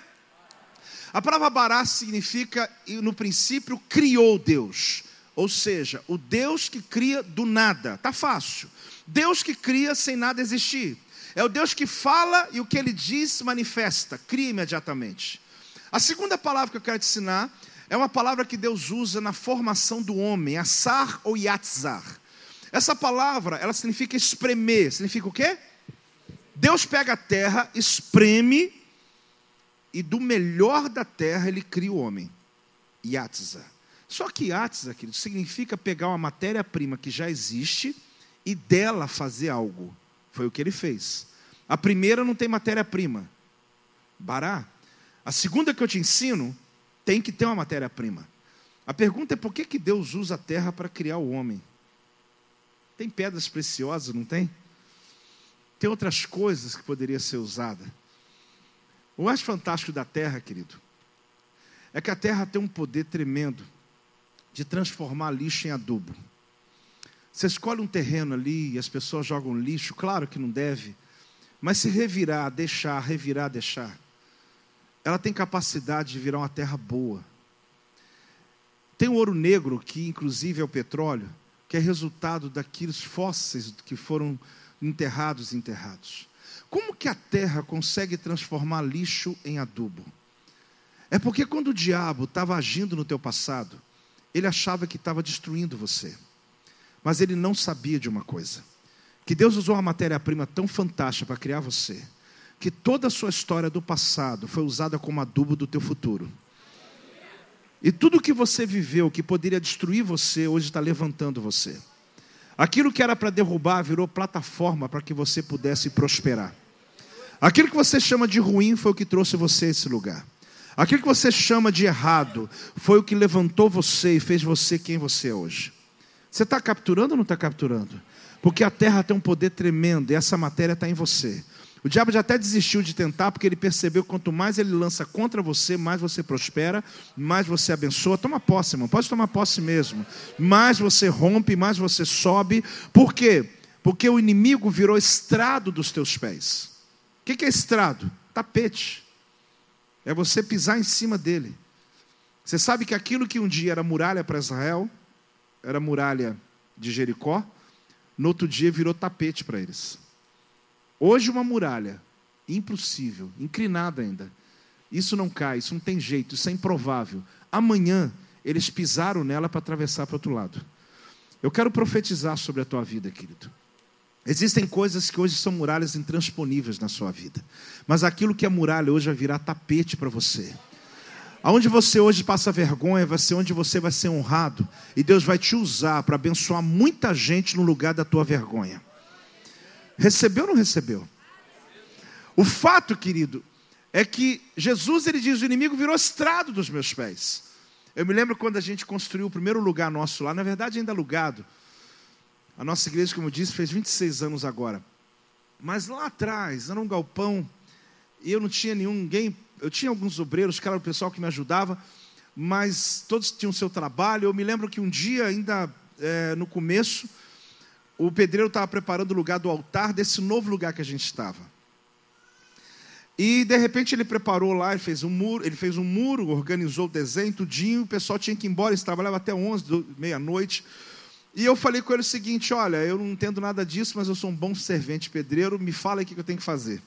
A palavra bará significa, no princípio, criou Deus. Ou seja, o Deus que cria do nada. Tá fácil. Deus que cria sem nada existir. É o Deus que fala e o que ele diz manifesta, cria imediatamente. A segunda palavra que eu quero te ensinar é uma palavra que Deus usa na formação do homem, assar ou yatzar. Essa palavra, ela significa espremer. Significa o quê? Deus pega a terra, espreme e do melhor da terra ele cria o homem. Yatza. Só que Yatza, querido, significa pegar uma matéria-prima que já existe e dela fazer algo. Foi o que ele fez. A primeira não tem matéria-prima. Bará. A segunda que eu te ensino tem que ter uma matéria-prima. A pergunta é por que, que Deus usa a terra para criar o homem? Tem pedras preciosas, não tem? Tem outras coisas que poderia ser usada. O mais fantástico da terra, querido, é que a terra tem um poder tremendo de transformar lixo em adubo. Você escolhe um terreno ali e as pessoas jogam lixo, claro que não deve, mas se revirar, deixar, revirar, deixar, ela tem capacidade de virar uma terra boa. Tem o ouro negro, que inclusive é o petróleo, que é resultado daqueles fósseis que foram enterrados e enterrados. Como que a terra consegue transformar lixo em adubo? É porque quando o diabo estava agindo no teu passado, ele achava que estava destruindo você. Mas ele não sabia de uma coisa: que Deus usou uma matéria-prima tão fantástica para criar você, que toda a sua história do passado foi usada como adubo do teu futuro. E tudo que você viveu, que poderia destruir você, hoje está levantando você. Aquilo que era para derrubar virou plataforma para que você pudesse prosperar. Aquilo que você chama de ruim foi o que trouxe você a esse lugar. Aquilo que você chama de errado foi o que levantou você e fez você quem você é hoje. Você está capturando ou não está capturando? Porque a terra tem um poder tremendo e essa matéria está em você. O diabo já até desistiu de tentar, porque ele percebeu que quanto mais ele lança contra você, mais você prospera, mais você abençoa. Toma posse, irmão, pode tomar posse mesmo. Mais você rompe, mais você sobe. Por quê? Porque o inimigo virou estrado dos teus pés. O que é estrado? Tapete. É você pisar em cima dele. Você sabe que aquilo que um dia era muralha para Israel, era muralha de Jericó, no outro dia virou tapete para eles. Hoje, uma muralha, impossível, inclinada ainda. Isso não cai, isso não tem jeito, isso é improvável. Amanhã, eles pisaram nela para atravessar para o outro lado. Eu quero profetizar sobre a tua vida, querido. Existem coisas que hoje são muralhas intransponíveis na sua vida. Mas aquilo que é muralha hoje vai virar tapete para você. Aonde você hoje passa vergonha, vai ser onde você vai ser honrado. E Deus vai te usar para abençoar muita gente no lugar da tua vergonha. Recebeu ou não recebeu? O fato, querido, é que Jesus ele diz: o inimigo virou estrado dos meus pés. Eu me lembro quando a gente construiu o primeiro lugar nosso lá, na verdade ainda alugado. A nossa igreja, como eu disse, fez 26 anos agora. Mas lá atrás, era um galpão, e eu não tinha nenhum, ninguém, eu tinha alguns obreiros, que era o pessoal que me ajudava, mas todos tinham seu trabalho. Eu me lembro que um dia, ainda é, no começo, o pedreiro estava preparando o lugar do altar desse novo lugar que a gente estava. E de repente ele preparou lá, ele fez um muro, ele fez um muro, organizou o desenho, tudinho, o pessoal tinha que ir embora, eles trabalhavam até 11, meia-noite. E eu falei com ele o seguinte: olha, eu não entendo nada disso, mas eu sou um bom servente pedreiro, me fala o que eu tenho que fazer.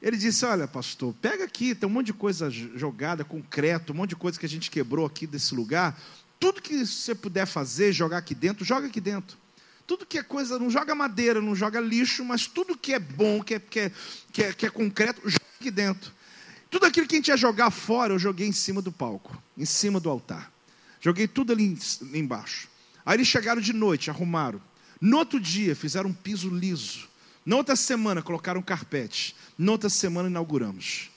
Ele disse: Olha, pastor, pega aqui, tem um monte de coisa jogada, concreto, um monte de coisa que a gente quebrou aqui desse lugar. Tudo que você puder fazer, jogar aqui dentro, joga aqui dentro. Tudo que é coisa, não joga madeira, não joga lixo, mas tudo que é bom, que é, que é, que é, que é concreto, joga aqui dentro. Tudo aquilo que a gente ia jogar fora, eu joguei em cima do palco, em cima do altar. Joguei tudo ali embaixo. Aí eles chegaram de noite, arrumaram. No outro dia, fizeram um piso liso. Na outra semana, colocaram carpete. Na outra semana, inauguramos.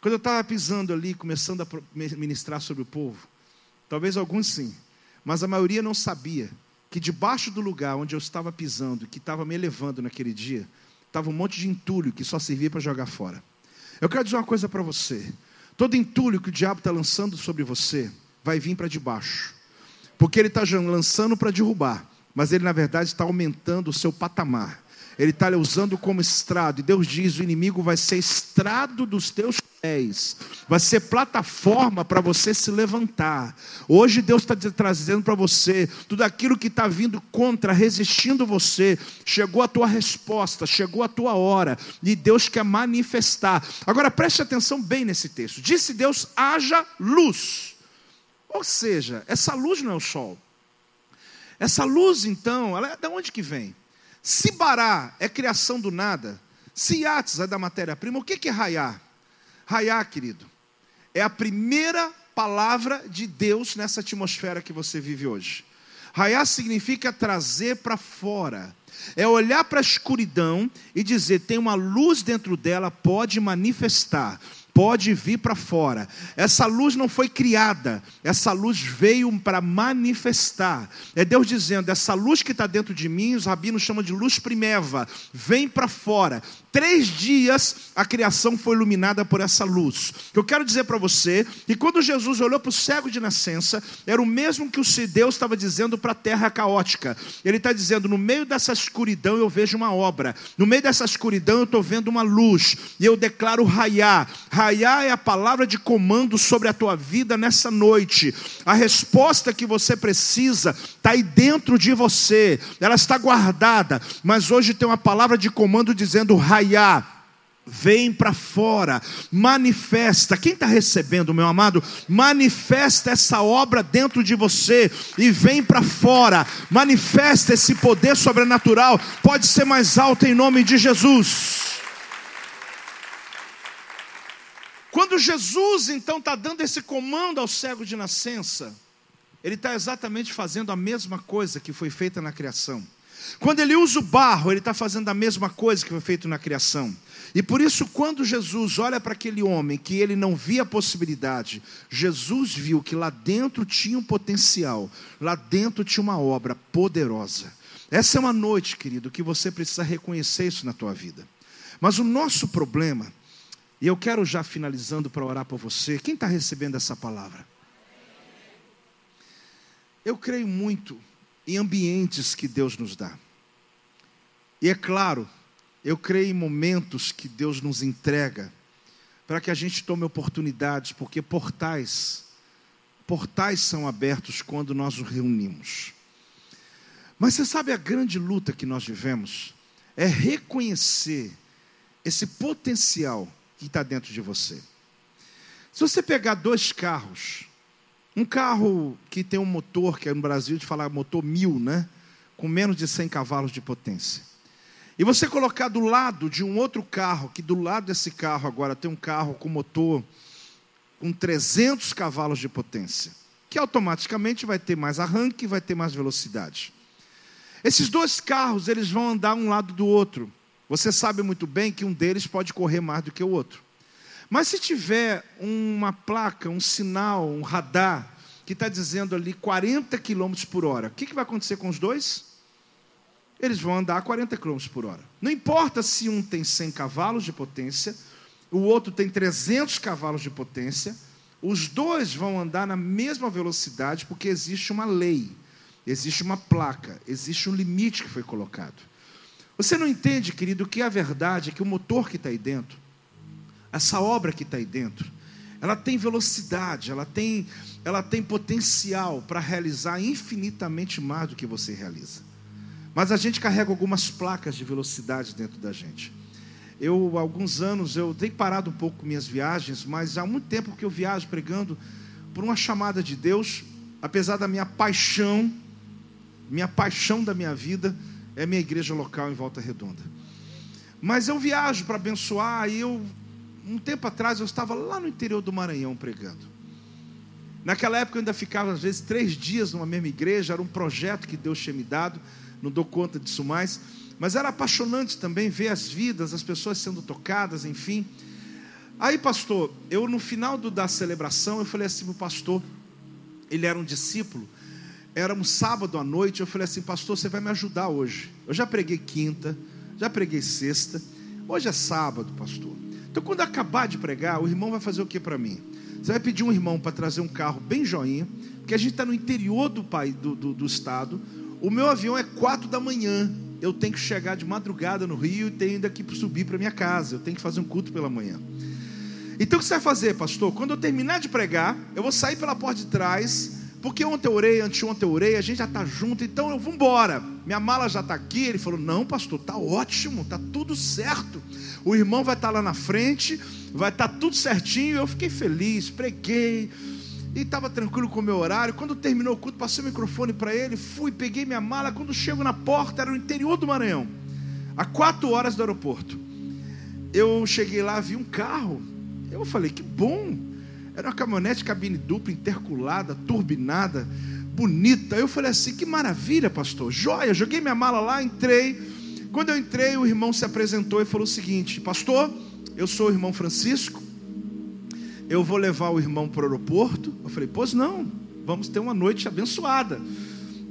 Quando eu estava pisando ali, começando a ministrar sobre o povo, talvez alguns sim, mas a maioria não sabia que debaixo do lugar onde eu estava pisando, que estava me elevando naquele dia, estava um monte de entulho que só servia para jogar fora. Eu quero dizer uma coisa para você: todo entulho que o diabo está lançando sobre você vai vir para debaixo. Porque ele está lançando para derrubar, mas ele na verdade está aumentando o seu patamar. Ele está usando como estrado. E Deus diz: o inimigo vai ser estrado dos teus pés, vai ser plataforma para você se levantar. Hoje Deus está trazendo para você tudo aquilo que está vindo contra, resistindo você. Chegou a tua resposta, chegou a tua hora, e Deus quer manifestar. Agora preste atenção bem nesse texto. Disse Deus: haja luz. Ou seja, essa luz não é o sol. Essa luz, então, ela é de onde que vem? Se Bará é criação do nada, se Yates é da matéria-prima, o que é raiar? Raiar, querido, é a primeira palavra de Deus nessa atmosfera que você vive hoje. Raiar significa trazer para fora. É olhar para a escuridão e dizer: tem uma luz dentro dela, pode manifestar pode vir para fora. Essa luz não foi criada, essa luz veio para manifestar. É Deus dizendo: essa luz que está dentro de mim, os rabinos chamam de luz primeva, vem para fora. Três dias a criação foi iluminada por essa luz. Eu quero dizer para você que quando Jesus olhou para o cego de nascença, era o mesmo que o Deus estava dizendo para a terra caótica. Ele está dizendo: no meio dessa escuridão eu vejo uma obra, no meio dessa escuridão eu estou vendo uma luz, e eu declaro raiar. Raiar é a palavra de comando sobre a tua vida nessa noite. A resposta que você precisa está aí dentro de você, ela está guardada, mas hoje tem uma palavra de comando dizendo raiar Vem para fora, manifesta. Quem está recebendo, meu amado? Manifesta essa obra dentro de você e vem para fora. Manifesta esse poder sobrenatural. Pode ser mais alto em nome de Jesus. Quando Jesus então está dando esse comando ao cego de nascença, ele está exatamente fazendo a mesma coisa que foi feita na criação. Quando ele usa o barro, ele está fazendo a mesma coisa que foi feito na criação. E por isso, quando Jesus olha para aquele homem que ele não via possibilidade, Jesus viu que lá dentro tinha um potencial, lá dentro tinha uma obra poderosa. Essa é uma noite, querido, que você precisa reconhecer isso na tua vida. Mas o nosso problema, e eu quero já finalizando para orar por você, quem está recebendo essa palavra? Eu creio muito em ambientes que Deus nos dá. E é claro, eu creio em momentos que Deus nos entrega para que a gente tome oportunidades, porque portais, portais são abertos quando nós nos reunimos. Mas você sabe a grande luta que nós vivemos? É reconhecer esse potencial que está dentro de você. Se você pegar dois carros, um carro que tem um motor, que é no Brasil de falar motor mil, né? Com menos de 100 cavalos de potência. E você colocar do lado de um outro carro, que do lado desse carro agora tem um carro com motor com 300 cavalos de potência, que automaticamente vai ter mais arranque e vai ter mais velocidade. Esses dois carros, eles vão andar um lado do outro. Você sabe muito bem que um deles pode correr mais do que o outro. Mas se tiver uma placa, um sinal, um radar, que está dizendo ali 40 km por hora, o que, que vai acontecer com os dois? Eles vão andar a 40 km por hora. Não importa se um tem 100 cavalos de potência, o outro tem 300 cavalos de potência, os dois vão andar na mesma velocidade, porque existe uma lei, existe uma placa, existe um limite que foi colocado. Você não entende, querido, que a verdade é que o motor que está aí dentro, essa obra que está aí dentro, ela tem velocidade, ela tem, ela tem potencial para realizar infinitamente mais do que você realiza. Mas a gente carrega algumas placas de velocidade dentro da gente. Eu, há alguns anos, eu tenho parado um pouco com minhas viagens, mas há muito tempo que eu viajo pregando por uma chamada de Deus, apesar da minha paixão, minha paixão da minha vida é minha igreja local em Volta Redonda. Mas eu viajo para abençoar e eu um tempo atrás eu estava lá no interior do Maranhão pregando. Naquela época eu ainda ficava, às vezes, três dias numa mesma igreja, era um projeto que Deus tinha me dado, não dou conta disso mais, mas era apaixonante também ver as vidas, as pessoas sendo tocadas, enfim. Aí, pastor, eu no final do, da celebração, eu falei assim para o pastor, ele era um discípulo, era um sábado à noite, eu falei assim, pastor, você vai me ajudar hoje. Eu já preguei quinta, já preguei sexta, hoje é sábado, pastor. Então, quando acabar de pregar, o irmão vai fazer o que para mim? Você vai pedir um irmão para trazer um carro bem joinha, porque a gente está no interior do, país, do, do, do estado. O meu avião é quatro da manhã. Eu tenho que chegar de madrugada no Rio e tenho ainda que subir para minha casa. Eu tenho que fazer um culto pela manhã. Então o que você vai fazer, pastor? Quando eu terminar de pregar, eu vou sair pela porta de trás, porque ontem eu orei, anteontem eu orei, a gente já está junto, então eu vou embora. Minha mala já está aqui. Ele falou: Não, pastor, está ótimo, está tudo certo o irmão vai estar lá na frente, vai estar tudo certinho. Eu fiquei feliz, preguei e estava tranquilo com o meu horário. Quando terminou o culto, passei o microfone para ele, fui, peguei minha mala. Quando chego na porta, era no interior do Maranhão, a quatro horas do aeroporto. Eu cheguei lá, vi um carro. Eu falei, que bom. Era uma caminhonete cabine dupla, interculada, turbinada, bonita. Eu falei assim, que maravilha, pastor. Joia, joguei minha mala lá, entrei. Quando eu entrei, o irmão se apresentou e falou o seguinte: Pastor, eu sou o irmão Francisco, eu vou levar o irmão para o aeroporto. Eu falei, pois não, vamos ter uma noite abençoada.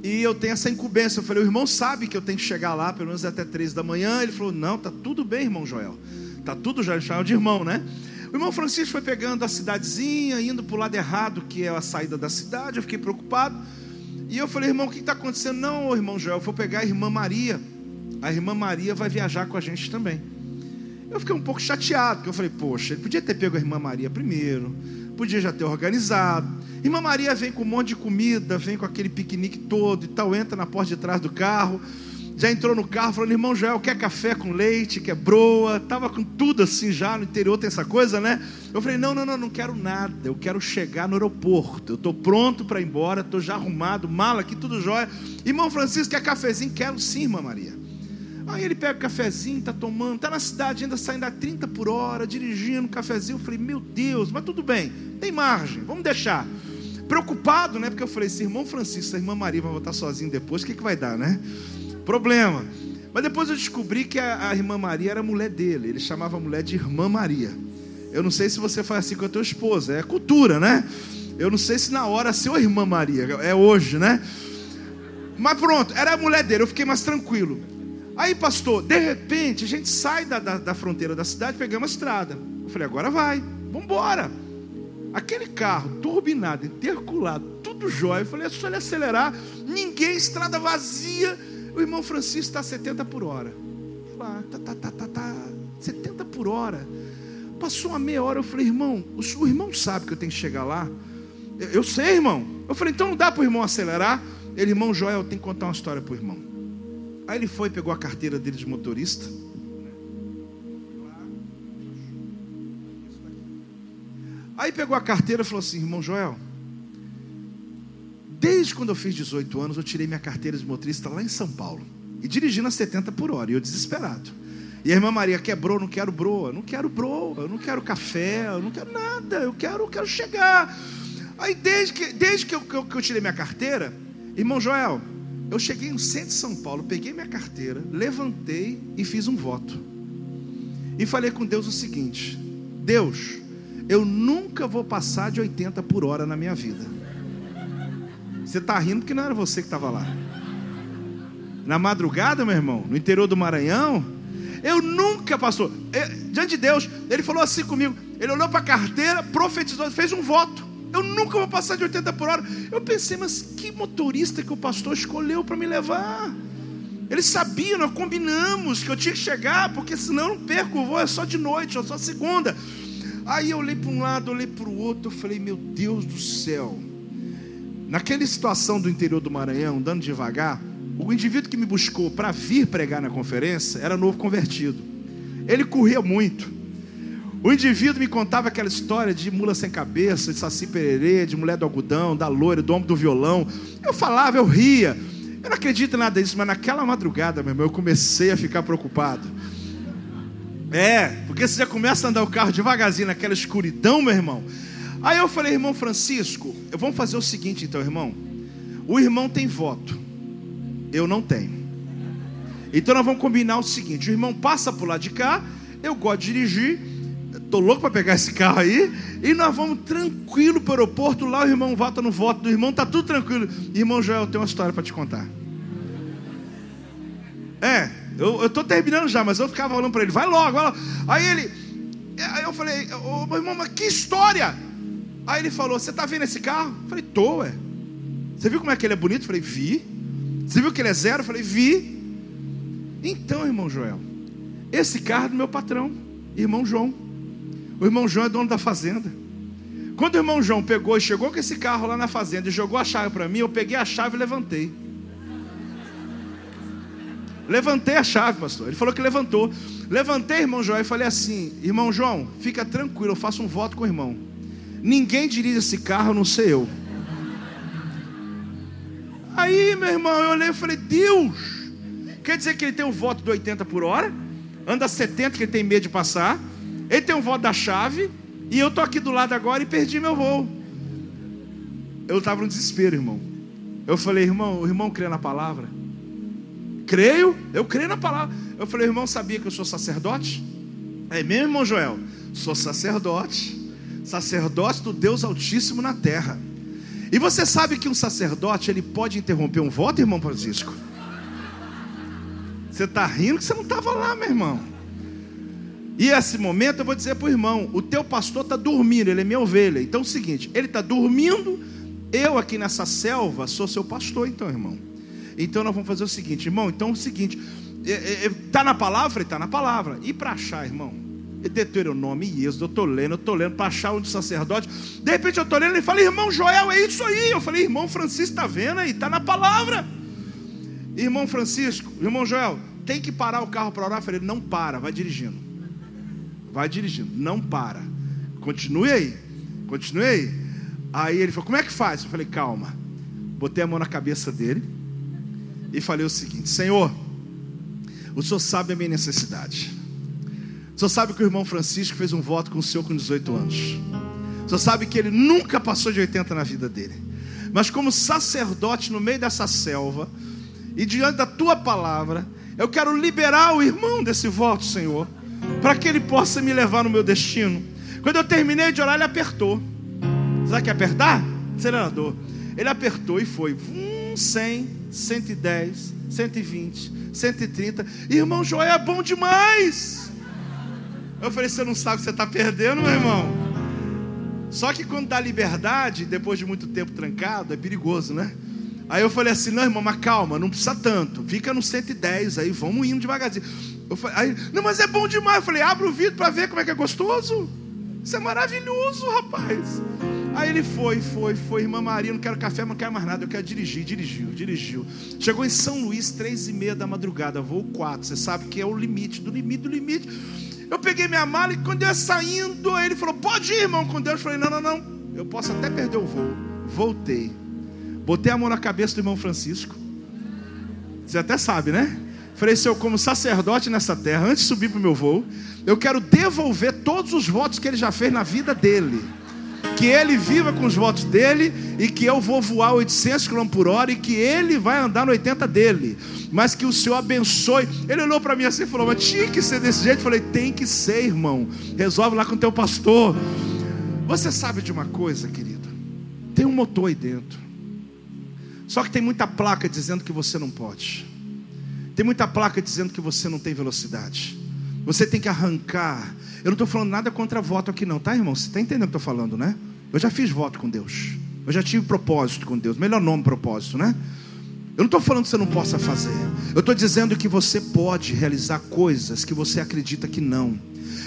E eu tenho essa incumbência. Eu falei, o irmão sabe que eu tenho que chegar lá, pelo menos até três da manhã. Ele falou, não, tá tudo bem, irmão Joel. Tá tudo já, chamava de irmão, né? O irmão Francisco foi pegando a cidadezinha, indo para o lado errado, que é a saída da cidade. Eu fiquei preocupado. E eu falei, irmão, o que está acontecendo? Não, irmão Joel, eu vou pegar a irmã Maria. A irmã Maria vai viajar com a gente também. Eu fiquei um pouco chateado, porque eu falei, poxa, ele podia ter pego a irmã Maria primeiro, podia já ter organizado. Irmã Maria vem com um monte de comida, vem com aquele piquenique todo e tal, entra na porta de trás do carro já entrou no carro falando, irmão Joel, quer café com leite, quer broa, estava com tudo assim já, no interior tem essa coisa, né? Eu falei, não, não, não, não quero nada, eu quero chegar no aeroporto, eu estou pronto para ir embora, estou já arrumado, mala aqui, tudo jóia. Irmão Francisco, quer cafezinho? Quero sim, irmã Maria. Aí ele pega o cafezinho, está tomando, está na cidade ainda saindo a 30 por hora, dirigindo, cafezinho. Eu falei, meu Deus, mas tudo bem, tem margem, vamos deixar. Preocupado, né? Porque eu falei, se irmão Francisco, a irmã Maria vai voltar sozinho depois, o que, que vai dar, né? Problema. Mas depois eu descobri que a, a, irmã Maria era mulher dele. Ele chamava a mulher de irmã Maria. Eu não sei se você faz assim com a tua esposa. É cultura, né? Eu não sei se na hora seu irmã Maria. É hoje, né? Mas pronto, era a mulher dele. Eu fiquei mais tranquilo. Aí, pastor, de repente, a gente sai da, da, da fronteira da cidade, pegamos a estrada. Eu falei, agora vai, vamos embora. Aquele carro turbinado, interculado, tudo jóia. Eu falei, é só ele acelerar, ninguém, estrada vazia. O irmão Francisco está a 70 por hora. Lá, tá, tá, tá, tá, tá, 70 por hora. Passou uma meia hora, eu falei, irmão, o, o irmão sabe que eu tenho que chegar lá. Eu, eu sei, irmão. Eu falei, então não dá para o irmão acelerar. Ele, irmão Joel, tem que contar uma história para o irmão. Aí ele foi, pegou a carteira dele de motorista. Aí pegou a carteira e falou assim: irmão Joel, Desde quando eu fiz 18 anos, eu tirei minha carteira de motorista lá em São Paulo. E dirigindo a 70 por hora, e eu desesperado. E a irmã Maria quebrou, não quero broa, não quero broa, eu não quero café, eu não quero nada, eu quero, eu quero chegar. Aí desde que, desde que eu, que, eu, que eu tirei minha carteira, irmão Joel, eu cheguei no centro de São Paulo, peguei minha carteira, levantei e fiz um voto. E falei com Deus o seguinte: Deus, eu nunca vou passar de 80 por hora na minha vida. Você está rindo porque não era você que estava lá. Na madrugada, meu irmão, no interior do Maranhão, eu nunca, pastor, eu, diante de Deus, ele falou assim comigo. Ele olhou para a carteira, profetizou, fez um voto. Eu nunca vou passar de 80 por hora. Eu pensei, mas que motorista que o pastor escolheu para me levar? Eles sabiam, nós combinamos que eu tinha que chegar, porque senão eu não perco o voo, é só de noite, é só segunda. Aí eu olhei para um lado, olhei para o outro, eu falei, meu Deus do céu. Naquela situação do interior do Maranhão, andando devagar, o indivíduo que me buscou para vir pregar na conferência era novo convertido. Ele corria muito. O indivíduo me contava aquela história de mula sem cabeça, de saci pererê, de mulher do algodão, da loira, do homem do violão. Eu falava, eu ria. Eu não acredito em nada disso, mas naquela madrugada, meu irmão, eu comecei a ficar preocupado. É, porque você já começa a andar o carro devagarzinho naquela escuridão, meu irmão. Aí eu falei, irmão Francisco, vamos fazer o seguinte então, irmão. O irmão tem voto, eu não tenho. Então nós vamos combinar o seguinte: o irmão passa por lá de cá, eu gosto de dirigir, estou louco para pegar esse carro aí, e nós vamos tranquilo para o aeroporto. Lá o irmão vota no voto do irmão, tá tudo tranquilo. Irmão Joel, tenho uma história para te contar. É, eu estou terminando já, mas eu ficava falando para ele, vai logo, vai logo. Aí ele, aí eu falei, ô oh, irmão, mas que história? Aí ele falou: Você está vendo esse carro? Eu falei: Tô, ué. Você viu como é que ele é bonito? Eu falei: Vi. Você viu que ele é zero? Eu falei: Vi. Então, irmão Joel, esse carro é do meu patrão, irmão João. O irmão João é dono da fazenda. Quando o irmão João pegou e chegou com esse carro lá na fazenda e jogou a chave para mim, eu peguei a chave e levantei. Levantei a chave, pastor. Ele falou que levantou. Levantei, irmão João, e falei assim: Irmão João, fica tranquilo, eu faço um voto com o irmão. Ninguém dirige esse carro, não sei eu. Aí, meu irmão, eu olhei e falei: Deus, quer dizer que ele tem um voto de 80 por hora, anda 70, que ele tem medo de passar. Ele tem um voto da chave, e eu tô aqui do lado agora e perdi meu voo. Eu estava no desespero, irmão. Eu falei, irmão, o irmão crê na palavra? Creio, eu creio na palavra. Eu falei, irmão, sabia que eu sou sacerdote? É mesmo, irmão Joel? Sou sacerdote. sacerdote do Deus Altíssimo na terra. E você sabe que um sacerdote ele pode interromper um voto, irmão Francisco? Você está rindo que você não estava lá, meu irmão. E esse momento eu vou dizer para o irmão: o teu pastor está dormindo, ele é minha ovelha. Então é o seguinte: ele está dormindo, eu aqui nessa selva sou seu pastor, então, irmão. Então nós vamos fazer o seguinte, irmão. Então é o seguinte: está na palavra? Está na palavra. E para achar, irmão? Deuteronômio e Êxodo, eu estou lendo, eu estou lendo para achar um sacerdote. De repente eu estou lendo e fala, irmão Joel, é isso aí. Eu falei, irmão Francisco, está vendo aí? Está na palavra. Irmão Francisco, irmão Joel, tem que parar o carro para orar. Eu falei, não para, vai dirigindo. Vai dirigindo, não para. Continue aí, continue aí. Aí ele falou: Como é que faz? Eu falei: Calma. Botei a mão na cabeça dele e falei o seguinte: Senhor, o Senhor sabe a minha necessidade. O Senhor sabe que o irmão Francisco fez um voto com o Senhor com 18 anos. O Senhor sabe que ele nunca passou de 80 na vida dele. Mas como sacerdote no meio dessa selva e diante da tua palavra, eu quero liberar o irmão desse voto, Senhor para que Ele possa me levar no meu destino. Quando eu terminei de orar, Ele apertou. Sabe que apertar? Acelerador. Ele apertou e foi. Hum, 100, 110, 120, 130. Irmão Joel é bom demais. Eu falei: Você não sabe que você está perdendo, meu irmão? Só que quando dá liberdade, depois de muito tempo trancado, é perigoso, né? Aí eu falei assim: Não, irmão, mas calma, não precisa tanto. Fica no 110 aí, vamos indo devagarzinho. Falei, aí, não, mas é bom demais. Eu falei, abre o vidro para ver como é que é gostoso. Isso é maravilhoso, rapaz. Aí ele foi, foi, foi, irmã Maria, não quero café, não quero mais nada, eu quero dirigir, dirigiu, dirigiu. Chegou em São Luís, três e meia da madrugada, voo quatro. Você sabe que é o limite, do limite, do limite. Eu peguei minha mala e quando eu ia saindo, ele falou, pode ir, irmão, com Deus. Eu falei, não, não, não, eu posso até perder o voo. Voltei, botei a mão na cabeça do irmão Francisco. Você até sabe, né? Falei, Senhor, como sacerdote nessa terra, antes de subir para o meu voo, eu quero devolver todos os votos que ele já fez na vida dele. Que ele viva com os votos dele e que eu vou voar 800 km por hora e que ele vai andar no 80 dele. Mas que o Senhor abençoe. Ele olhou para mim assim e falou: Mas tinha que ser desse jeito. Eu falei: Tem que ser, irmão. Resolve lá com o teu pastor. Você sabe de uma coisa, querido? Tem um motor aí dentro. Só que tem muita placa dizendo que você não pode. Tem muita placa dizendo que você não tem velocidade. Você tem que arrancar. Eu não estou falando nada contra voto aqui, não, tá, irmão? Você está entendendo o que eu estou falando, né? Eu já fiz voto com Deus. Eu já tive propósito com Deus. Melhor nome, propósito, né? Eu não estou falando que você não possa fazer. Eu estou dizendo que você pode realizar coisas que você acredita que não.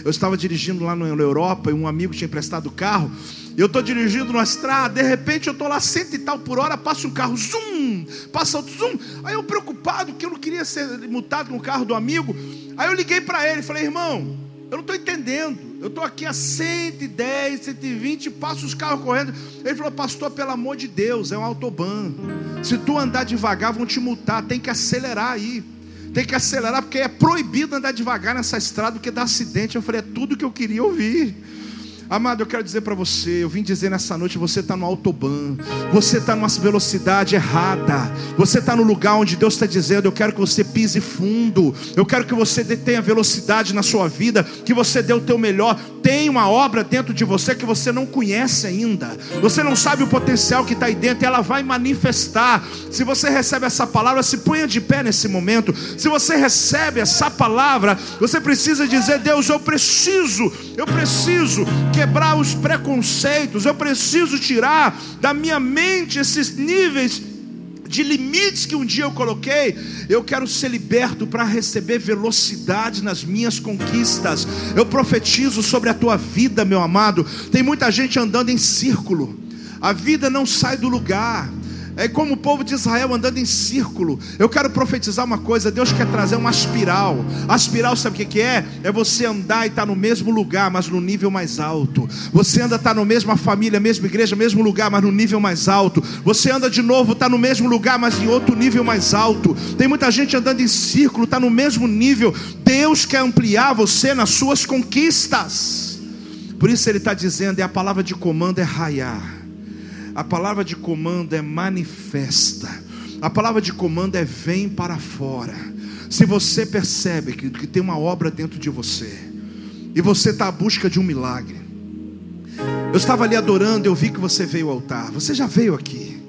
Eu estava dirigindo lá na Europa e um amigo tinha emprestado o carro. Eu estou dirigindo na estrada, de repente eu estou lá cento e tal por hora, passa um carro, zoom, passa outro, zoom. Aí eu preocupado, que eu não queria ser multado com o carro do amigo. Aí eu liguei para ele, falei, irmão, eu não estou entendendo. Eu estou aqui a 110, 120, passo os carros correndo. Ele falou, pastor, pelo amor de Deus, é um autoban. Se tu andar devagar, vão te multar. Tem que acelerar aí. Tem que acelerar, porque é proibido andar devagar nessa estrada, porque dá acidente. Eu falei, é tudo que eu queria ouvir. Amado, eu quero dizer para você, eu vim dizer nessa noite, você está no autobahn, você está numa velocidade errada, você está no lugar onde Deus está dizendo, eu quero que você pise fundo, eu quero que você tenha velocidade na sua vida, que você dê o teu melhor, tem uma obra dentro de você que você não conhece ainda, você não sabe o potencial que está aí dentro, e ela vai manifestar, se você recebe essa palavra, se ponha de pé nesse momento, se você recebe essa palavra, você precisa dizer, Deus, eu preciso, eu preciso, quebrar os preconceitos, eu preciso tirar da minha mente esses níveis de limites que um dia eu coloquei, eu quero ser liberto para receber velocidade nas minhas conquistas. Eu profetizo sobre a tua vida, meu amado. Tem muita gente andando em círculo, a vida não sai do lugar. É como o povo de Israel andando em círculo. Eu quero profetizar uma coisa: Deus quer trazer uma espiral. A espiral, sabe o que é? É você andar e estar tá no mesmo lugar, mas no nível mais alto. Você anda, está na mesma família, mesma igreja, mesmo lugar, mas no nível mais alto. Você anda de novo, está no mesmo lugar, mas em outro nível mais alto. Tem muita gente andando em círculo, está no mesmo nível. Deus quer ampliar você nas suas conquistas. Por isso Ele está dizendo: é a palavra de comando é raiar. A palavra de comando é manifesta. A palavra de comando é vem para fora. Se você percebe que, que tem uma obra dentro de você, e você está à busca de um milagre, Eu estava ali adorando, eu vi que você veio ao altar. Você já veio aqui.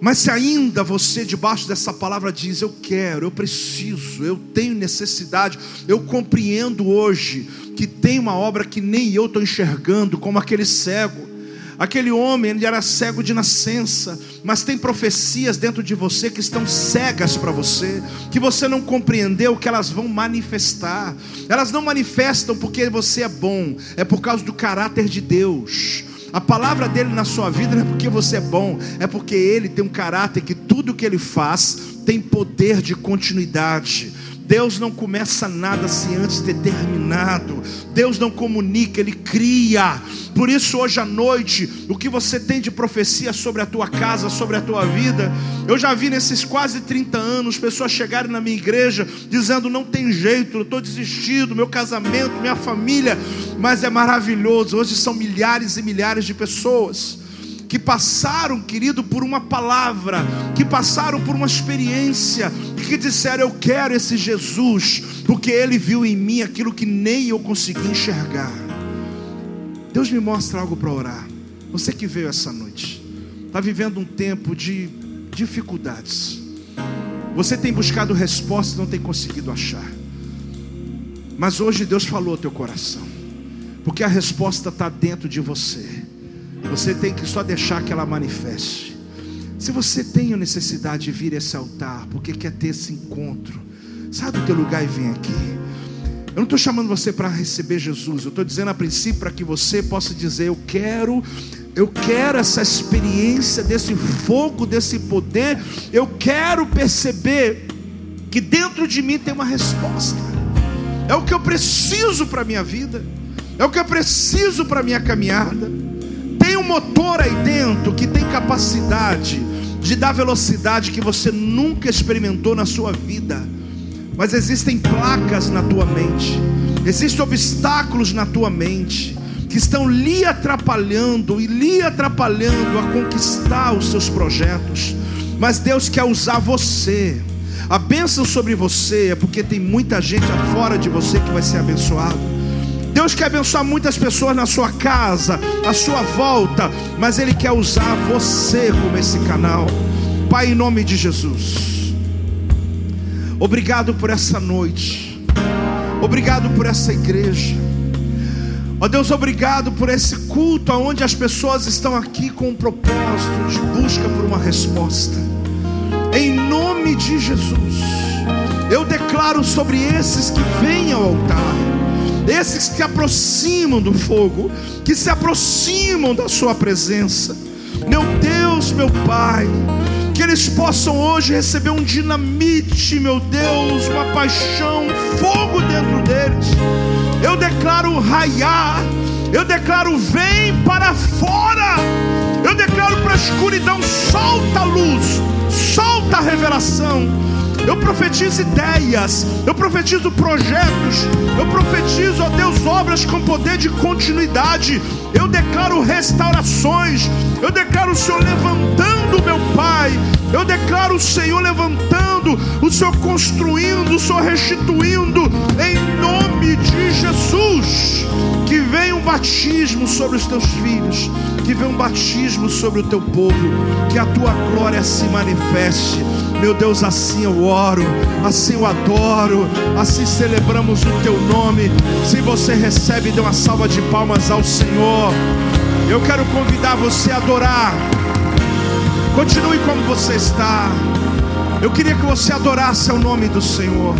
Mas se ainda você, debaixo dessa palavra, diz: Eu quero, eu preciso, eu tenho necessidade, eu compreendo hoje que tem uma obra que nem eu estou enxergando, como aquele cego. Aquele homem, ele era cego de nascença, mas tem profecias dentro de você que estão cegas para você, que você não compreendeu que elas vão manifestar. Elas não manifestam porque você é bom, é por causa do caráter de Deus. A palavra dele na sua vida não é porque você é bom, é porque ele tem um caráter que tudo que ele faz tem poder de continuidade. Deus não começa nada se antes ter terminado. Deus não comunica, Ele cria. Por isso, hoje à noite, o que você tem de profecia sobre a tua casa, sobre a tua vida, eu já vi nesses quase 30 anos pessoas chegarem na minha igreja dizendo: não tem jeito, eu estou desistido, meu casamento, minha família, mas é maravilhoso. Hoje são milhares e milhares de pessoas que passaram, querido, por uma palavra, que passaram por uma experiência, e que disseram: Eu quero esse Jesus, porque Ele viu em mim aquilo que nem eu consegui enxergar. Deus me mostra algo para orar. Você que veio essa noite, está vivendo um tempo de dificuldades. Você tem buscado respostas e não tem conseguido achar. Mas hoje Deus falou ao teu coração, porque a resposta está dentro de você. Você tem que só deixar que ela manifeste. Se você tem a necessidade de vir a esse altar, porque quer ter esse encontro, sai do teu lugar e vem aqui. Eu não estou chamando você para receber Jesus, eu estou dizendo a princípio para que você possa dizer: Eu quero, eu quero essa experiência desse fogo, desse poder, eu quero perceber que dentro de mim tem uma resposta, é o que eu preciso para a minha vida, é o que eu preciso para a minha caminhada um motor aí dentro que tem capacidade de dar velocidade que você nunca experimentou na sua vida. Mas existem placas na tua mente, existem obstáculos na tua mente que estão lhe atrapalhando e lhe atrapalhando a conquistar os seus projetos. Mas Deus quer usar você. A bênção sobre você é porque tem muita gente fora de você que vai ser abençoado. Deus quer abençoar muitas pessoas na sua casa, à sua volta, mas Ele quer usar você como esse canal. Pai, em nome de Jesus, obrigado por essa noite, obrigado por essa igreja. Ó Deus, obrigado por esse culto onde as pessoas estão aqui com um propósito de busca por uma resposta. Em nome de Jesus, eu declaro sobre esses que vêm ao altar esses que se aproximam do fogo, que se aproximam da Sua presença. Meu Deus, meu Pai, que eles possam hoje receber um dinamite, meu Deus, uma paixão, um fogo dentro deles. Eu declaro raiar, eu declaro vem para fora, eu declaro para a escuridão, solta a luz, solta a revelação eu profetizo ideias, eu profetizo projetos, eu profetizo, ó Deus, obras com poder de continuidade. Eu declaro restaurações, eu declaro o Senhor levantando, meu Pai, eu declaro o Senhor levantando, o Senhor construindo, o Senhor restituindo, em de Jesus. Que venha um batismo sobre os teus filhos, que venha um batismo sobre o teu povo, que a tua glória se manifeste meu Deus, assim eu oro, assim eu adoro, assim celebramos o teu nome. Se você recebe, dê uma salva de palmas ao Senhor. Eu quero convidar você a adorar. Continue como você está. Eu queria que você adorasse o nome do Senhor.